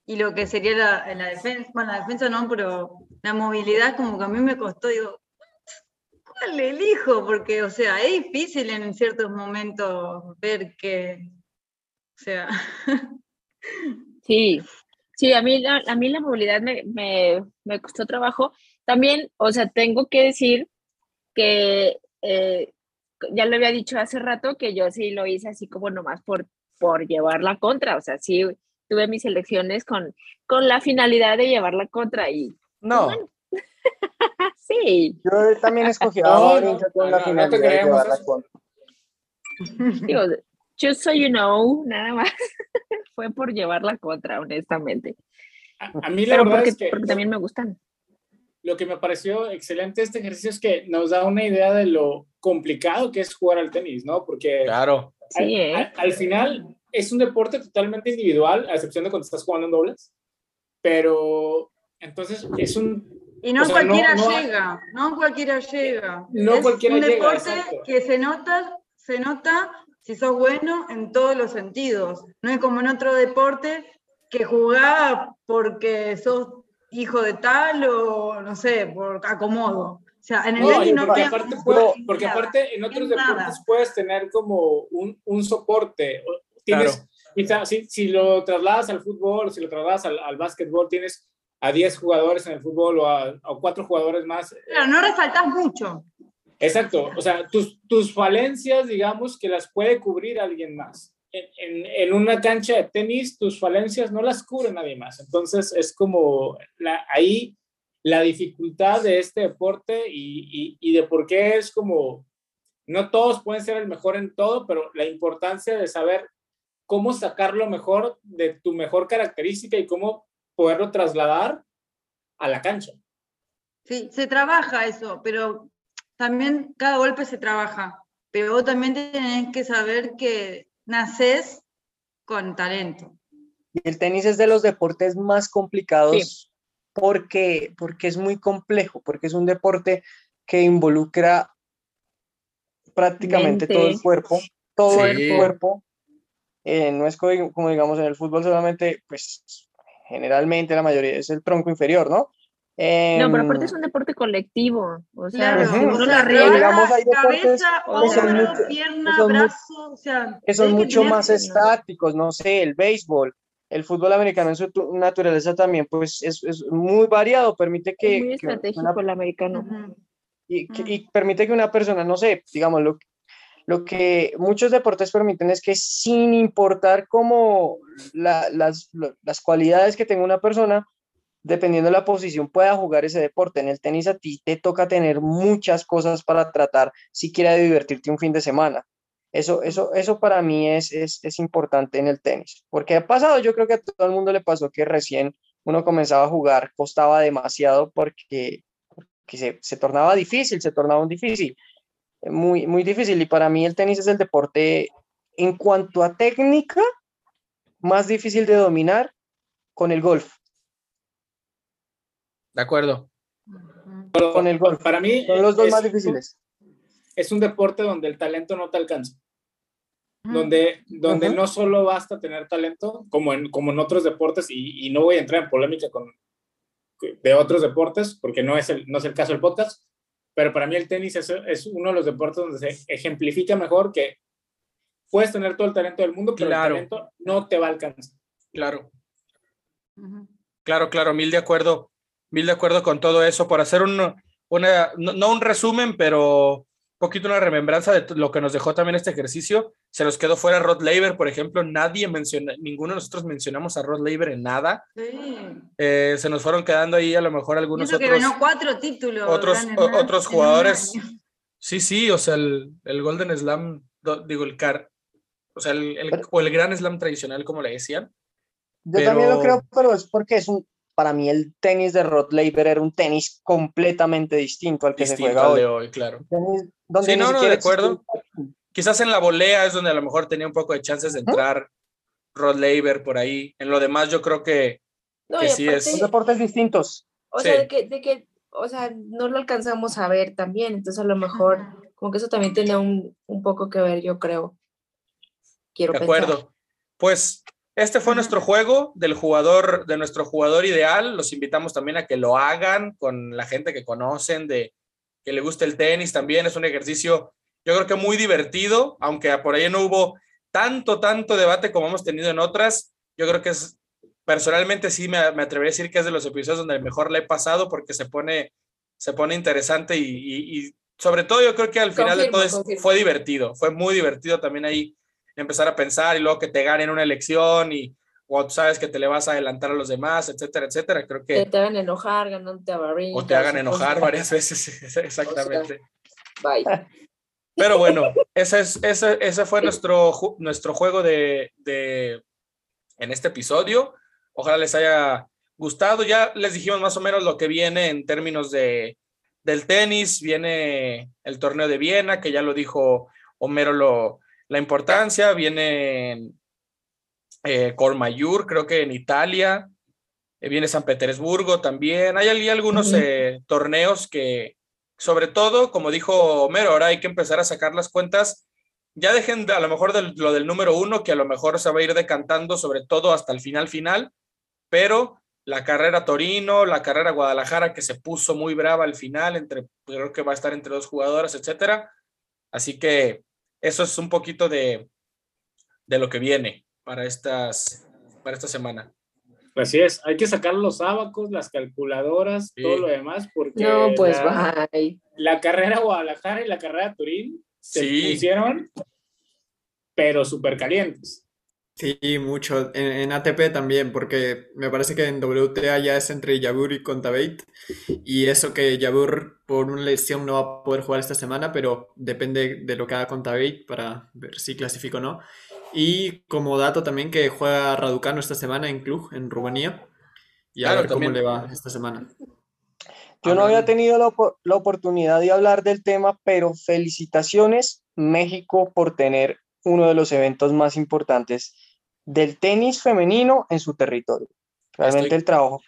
y lo que sería la, la defensa, bueno, la defensa no, pero la movilidad como que a mí me costó, digo, ¿cuál elijo? Porque, o sea, es difícil en ciertos momentos ver que, o sea, Sí, sí, a mí la, a mí la movilidad me, me, me costó trabajo. También, o sea, tengo que decir que eh, ya lo había dicho hace rato que yo sí lo hice así como nomás por, por llevar la contra. O sea, sí tuve mis elecciones con, con la finalidad de llevar la contra y No, Bueno. sí, yo también escogí No, no, con la no, no te finalidad de llevarla contra. digo, just so you know, nada más. Fue por llevar la contra, honestamente. A, a mí la Pero verdad porque, es que porque también me gustan. Lo que me pareció excelente de este ejercicio es que nos da una idea de lo complicado que es jugar al tenis, ¿no? Porque Claro. Sí, al, ¿eh? al- al final es un deporte totalmente individual, a excepción de cuando estás jugando en dobles, pero entonces es un... y no O sea, no- cualquiera no llega, no cualquiera llega. No es cualquiera un llega, deporte exacto. que se nota, se nota si sos bueno en todos los sentidos. No es como en otro deporte que jugás porque sos hijo de tal o no sé, por acomodo. O sea, en el No, no porque, aparte, puede- porque aparte en otros nada. deportes puedes tener como un, un soporte. Tienes, Claro. si, si lo trasladas al fútbol, si lo trasladas al, al básquetbol, tienes a 10 jugadores en el fútbol o a, a 4 jugadores más. Claro, no resaltás mucho. Exacto, o sea, tus, tus falencias, digamos, que las puede cubrir alguien más. En, en, una cancha de tenis, tus falencias no las cubre nadie más. Entonces, es como la, ahí la dificultad de este deporte y, y, y de por qué es como, no todos pueden ser el mejor en todo, pero la importancia de saber cómo sacar lo mejor de tu mejor característica y cómo poderlo trasladar a la cancha. Sí, se trabaja eso, pero también cada golpe se trabaja. Pero vos también tenés que saber que nacés con talento. Y el tenis es de los deportes más complicados porque, porque es muy complejo, porque es un deporte que involucra prácticamente todo el cuerpo, todo Sí. el cuerpo. Eh, no es como, como digamos en el fútbol solamente, pues generalmente la mayoría es el tronco inferior, ¿no? No, pero Em, aparte es un deporte colectivo. O sea, Claro, si Ujú. uno o la riega, digamos, hay deportes cabeza, que son hombro, mucho- pierna, que son brazo, o sea, que son mucho tener- más estáticos, no sé, el béisbol, el fútbol americano en su tu- naturaleza también, pues es, es muy variado, permite que, es muy que una- estratégico el americano. Y, que- Mm. y permite que una persona, no sé, digamos, lo, lo que muchos deportes permiten es que sin importar cómo la- las, las cualidades que tenga una persona, dependiendo de la posición, pueda jugar ese deporte. En el tenis a ti te toca tener muchas cosas para tratar si quieres divertirte un fin de semana. Eso, eso, eso para mí es, es, es importante en el tenis, porque ha pasado, yo creo que a todo el mundo le pasó que recién uno comenzaba a jugar, costaba demasiado porque, porque se, se tornaba difícil, se tornaba un difícil, muy, muy difícil. Y para mí el tenis es el deporte en cuanto a técnica, más difícil de dominar con el golf. De acuerdo. con el golf. Para mí son los dos más difíciles. Es un deporte donde el talento no te alcanza. Donde, donde no solo basta tener talento, como en, como en otros deportes, y, y, no voy a entrar en polémica con, de otros deportes, porque no es el, no es el caso del podcast, pero para mí el tenis es, es uno de los deportes donde se ejemplifica mejor que puedes tener todo el talento del mundo, pero el talento no te va a alcanzar. Claro. Claro, claro, mil de acuerdo, mil de acuerdo con todo eso. Por hacer un, una, no, un resumen, pero un poquito una remembranza de lo que nos dejó también este ejercicio. Se nos quedó fuera Rod Laver, por ejemplo, nadie menciona, ninguno de nosotros mencionamos a Rod Laver en nada. Sí. Eh, se nos fueron quedando ahí a lo mejor algunos otros. que ganó cuatro títulos. Otros, otros jugadores. Sí, sí, o sea, el, el Golden Slam, digo, el car, o sea, el, el, o el gran slam tradicional, como le decían. Yo también lo creo, pero es porque es un, para mí el tenis de Rod Laver era un tenis completamente distinto al que se juega hoy. de hoy, claro. sí, no, no, de acuerdo. Quizás en la volea es donde a lo mejor tenía un poco de chances de entrar Rod Laver por ahí. En lo demás yo creo que, sí es... Son deportes distintos. O sea, de que, de que, o sea, no lo alcanzamos a ver también, entonces a lo mejor como que eso también tiene un, un poco que ver, yo creo de acuerdo. Pues este fue nuestro juego del jugador, de nuestro jugador ideal. Los invitamos también a que lo hagan con la gente que conocen, de que le guste el tenis también. Es un ejercicio, yo creo que muy divertido, aunque por ahí no hubo tanto, tanto debate como hemos tenido en otras. Yo creo que es, personalmente sí me, me atrevería a decir que es de los episodios donde mejor le he pasado porque se pone, se pone interesante y, sobre todo yo creo que al final de todo fue divertido, fue muy divertido también ahí empezar a pensar y luego que te ganen una elección y o sabes que te le vas a adelantar a los demás, etcétera, etcétera. Creo que... te hagan enojar, ganándote a O te hagan enojar varias veces, exactamente. bye. Pero bueno, ese, es, ese, ese fue nuestro, nuestro juego de, de, en este episodio. Ojalá les haya gustado. Ya les dijimos más o menos lo que viene en términos de, del tenis. Viene el torneo de Viena, que ya lo dijo Homero, lo, la importancia. Viene eh, Cormayur, creo que en Italia. Eh, viene San Petersburgo también. Hay, algunos eh, torneos que, sobre todo, como dijo Homero, ahora hay que empezar a sacar las cuentas. Ya dejen a lo mejor lo del número uno, que a lo mejor se va a ir decantando, sobre todo hasta el final final, pero la carrera Torino, la carrera Guadalajara, que se puso muy brava al final, entre, creo que va a estar entre dos jugadoras, etcétera. Así que eso es un poquito de, de lo que viene para, estas, para esta semana. Así es, hay que sacar los abacos, las calculadoras, todo lo demás, porque no, pues la, la carrera Guadalajara y la carrera Turín se hicieron, pero súper calientes. Sí, mucho. En, ATP también, porque me parece que en WTA ya es entre Yabur y Contaveit. Y eso que Yabur por una lesión no va a poder jugar esta semana, pero depende de lo que haga Contaveit para ver si clasifica o no. Y como dato también que juega Raducano esta semana en Cluj, en Rumanía. Y a ver cómo le va esta semana. Yo no había tenido la, la oportunidad de hablar del tema, pero felicitaciones México por tener uno de los eventos más importantes del tenis femenino en su territorio. Realmente el trabajo,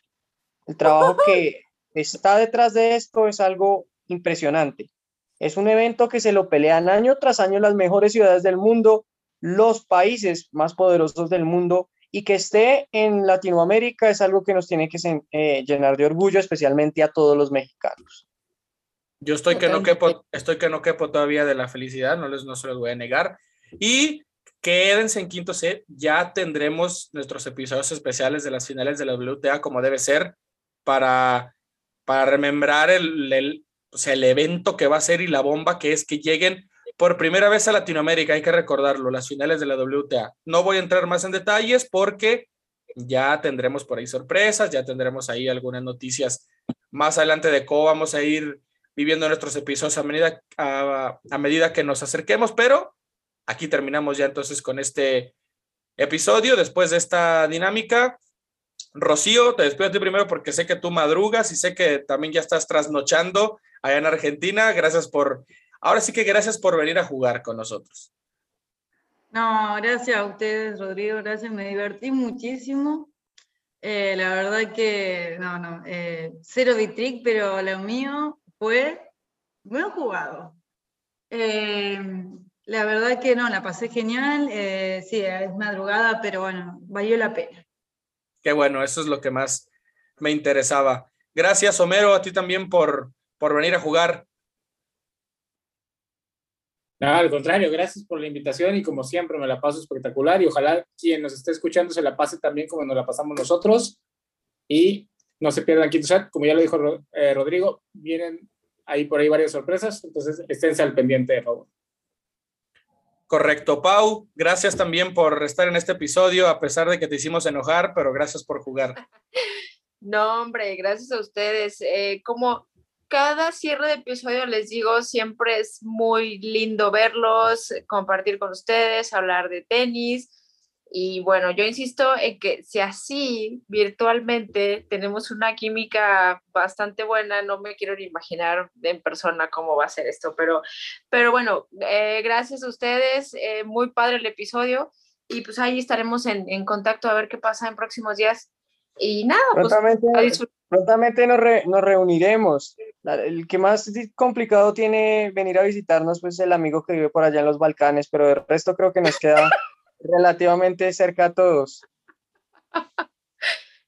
el trabajo que está detrás de esto es algo impresionante. Es un evento que se lo pelean año tras año las mejores ciudades del mundo, los países más poderosos del mundo y que esté en Latinoamérica es algo que nos tiene que eh, llenar de orgullo, especialmente a todos los mexicanos. Yo estoy que no quepo, estoy que no quepo todavía de la felicidad, no les no se los voy a negar. Y quédense en quinto set, ya tendremos nuestros episodios especiales de las finales de la WTA como debe ser para, para remembrar el, el, el evento que va a ser y la bomba que es que lleguen por primera vez a Latinoamérica, hay que recordarlo, las finales de la WTA. No voy a entrar más en detalles porque ya tendremos por ahí sorpresas, ya tendremos ahí algunas noticias más adelante de cómo vamos a ir viviendo nuestros episodios a medida, a, a medida que nos acerquemos, pero aquí terminamos ya entonces con este episodio. Después de esta dinámica, Rocío, te despido a ti primero porque sé que tú madrugas y sé que también ya estás trasnochando allá en Argentina. Gracias por, ahora sí que gracias por venir a jugar con nosotros. No, gracias a ustedes, Rodrigo, gracias, me divertí muchísimo. Eh, la verdad que, no, no, eh, cero vitric, pero lo mío fue buen jugado. Eh, la verdad que no, la pasé genial, sí, es madrugada, pero bueno, valió la pena. Qué bueno, eso es lo que más me interesaba. Gracias, Homero, a ti también por, por venir a jugar. Nada, al contrario, gracias por la invitación y como siempre me la paso espectacular y ojalá quien nos esté escuchando se la pase también como nos la pasamos nosotros y no se pierdan Quinto Set, como ya lo dijo eh, Rodrigo, vienen ahí por ahí varias sorpresas, entonces esténse al pendiente, de favor. Correcto, Pau, gracias también por estar en este episodio, a pesar de que te hicimos enojar, pero gracias por jugar. No, hombre, gracias a ustedes. Eh, como cada cierre de episodio les digo, siempre es muy lindo verlos, compartir con ustedes, hablar de tenis. Y bueno, yo insisto en que si así virtualmente tenemos una química bastante buena, no me quiero ni imaginar en persona cómo va a ser esto, pero, pero bueno, eh, gracias a ustedes, eh, muy padre el episodio y pues ahí estaremos en, en contacto a ver qué pasa en próximos días. Y nada, pues, prontamente, nos, nos, reuniremos. El que más complicado tiene venir a visitarnos, pues el amigo que vive por allá en los Balcanes, pero el resto creo que nos queda relativamente cerca a todos.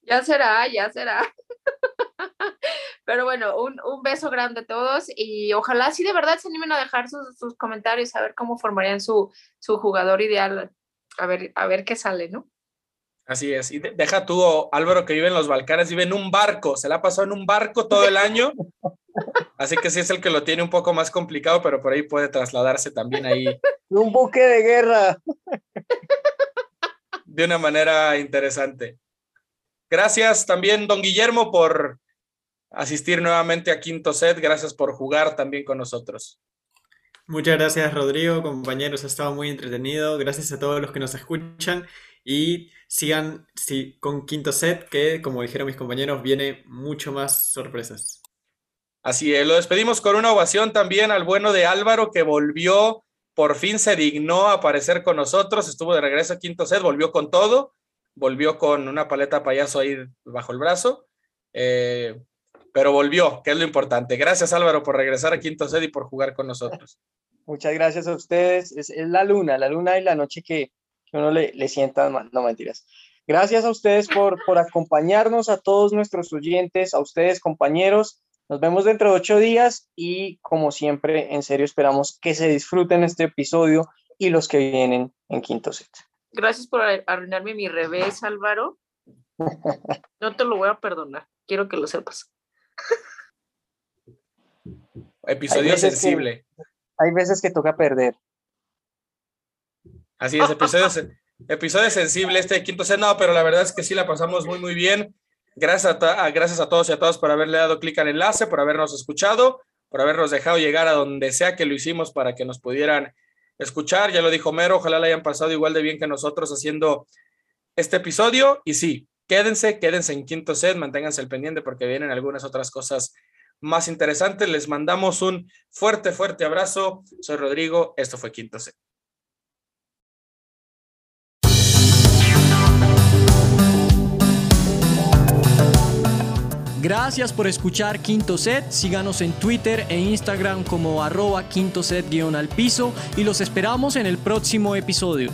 Ya será, ya será. Pero bueno, un, un, beso grande a todos y ojalá sí de verdad se animen a dejar sus, sus comentarios, a ver cómo formarían su, su jugador ideal, a ver, a ver qué sale, ¿no? Así es. Y deja tú, Álvaro, que vive en los Balcanes, vive en un barco. Se la ha pasado en un barco todo el año. Así que sí es el que lo tiene un poco más complicado, pero por ahí puede trasladarse también ahí. Un buque de guerra. De una manera interesante. Gracias también, don Guillermo, por asistir nuevamente a Quinto Set. Gracias por jugar también con nosotros. Muchas gracias, Rodrigo, compañeros. Ha estado muy entretenido. Gracias a todos los que nos escuchan. Y sigan sí, con quinto set, que como dijeron mis compañeros, viene mucho más sorpresas. Así es, lo despedimos con una ovación también al bueno de Álvaro, que volvió, por fin se dignó a aparecer con nosotros, estuvo de regreso a quinto set, volvió con todo, volvió con una paleta payaso ahí bajo el brazo, eh, pero volvió, que es lo importante. Gracias Álvaro por regresar a quinto set y por jugar con nosotros. Muchas gracias a ustedes. Es, es la luna, la luna y la noche que, que uno le, le sienta mal, no mentiras. Gracias a ustedes por, por acompañarnos, a todos nuestros oyentes, a ustedes compañeros. Nos vemos dentro de ocho días y como siempre, en serio, esperamos que se disfruten este episodio y los que vienen en quinto set. Gracias por arruinarme mi revés, Álvaro. No te lo voy a perdonar, quiero que lo sepas. Episodio sensible. hay veces que toca perder. Así es, episodio, episodio sensible este de quinto set, no, pero la verdad es que sí la pasamos muy, muy bien. Gracias a, gracias a todos y a todas por haberle dado clic al enlace, por habernos escuchado, por habernos dejado llegar a donde sea que lo hicimos para que nos pudieran escuchar. Ya lo dijo Mero, ojalá la hayan pasado igual de bien que nosotros haciendo este episodio. Y sí, quédense, quédense en quinto set, manténganse el pendiente porque vienen algunas otras cosas más interesantes. Les mandamos un fuerte, fuerte abrazo. Soy Rodrigo, esto fue quinto set. Gracias por escuchar Quinto Set. Síganos en Twitter e Instagram como arroba quinto set guion al piso y los esperamos en el próximo episodio.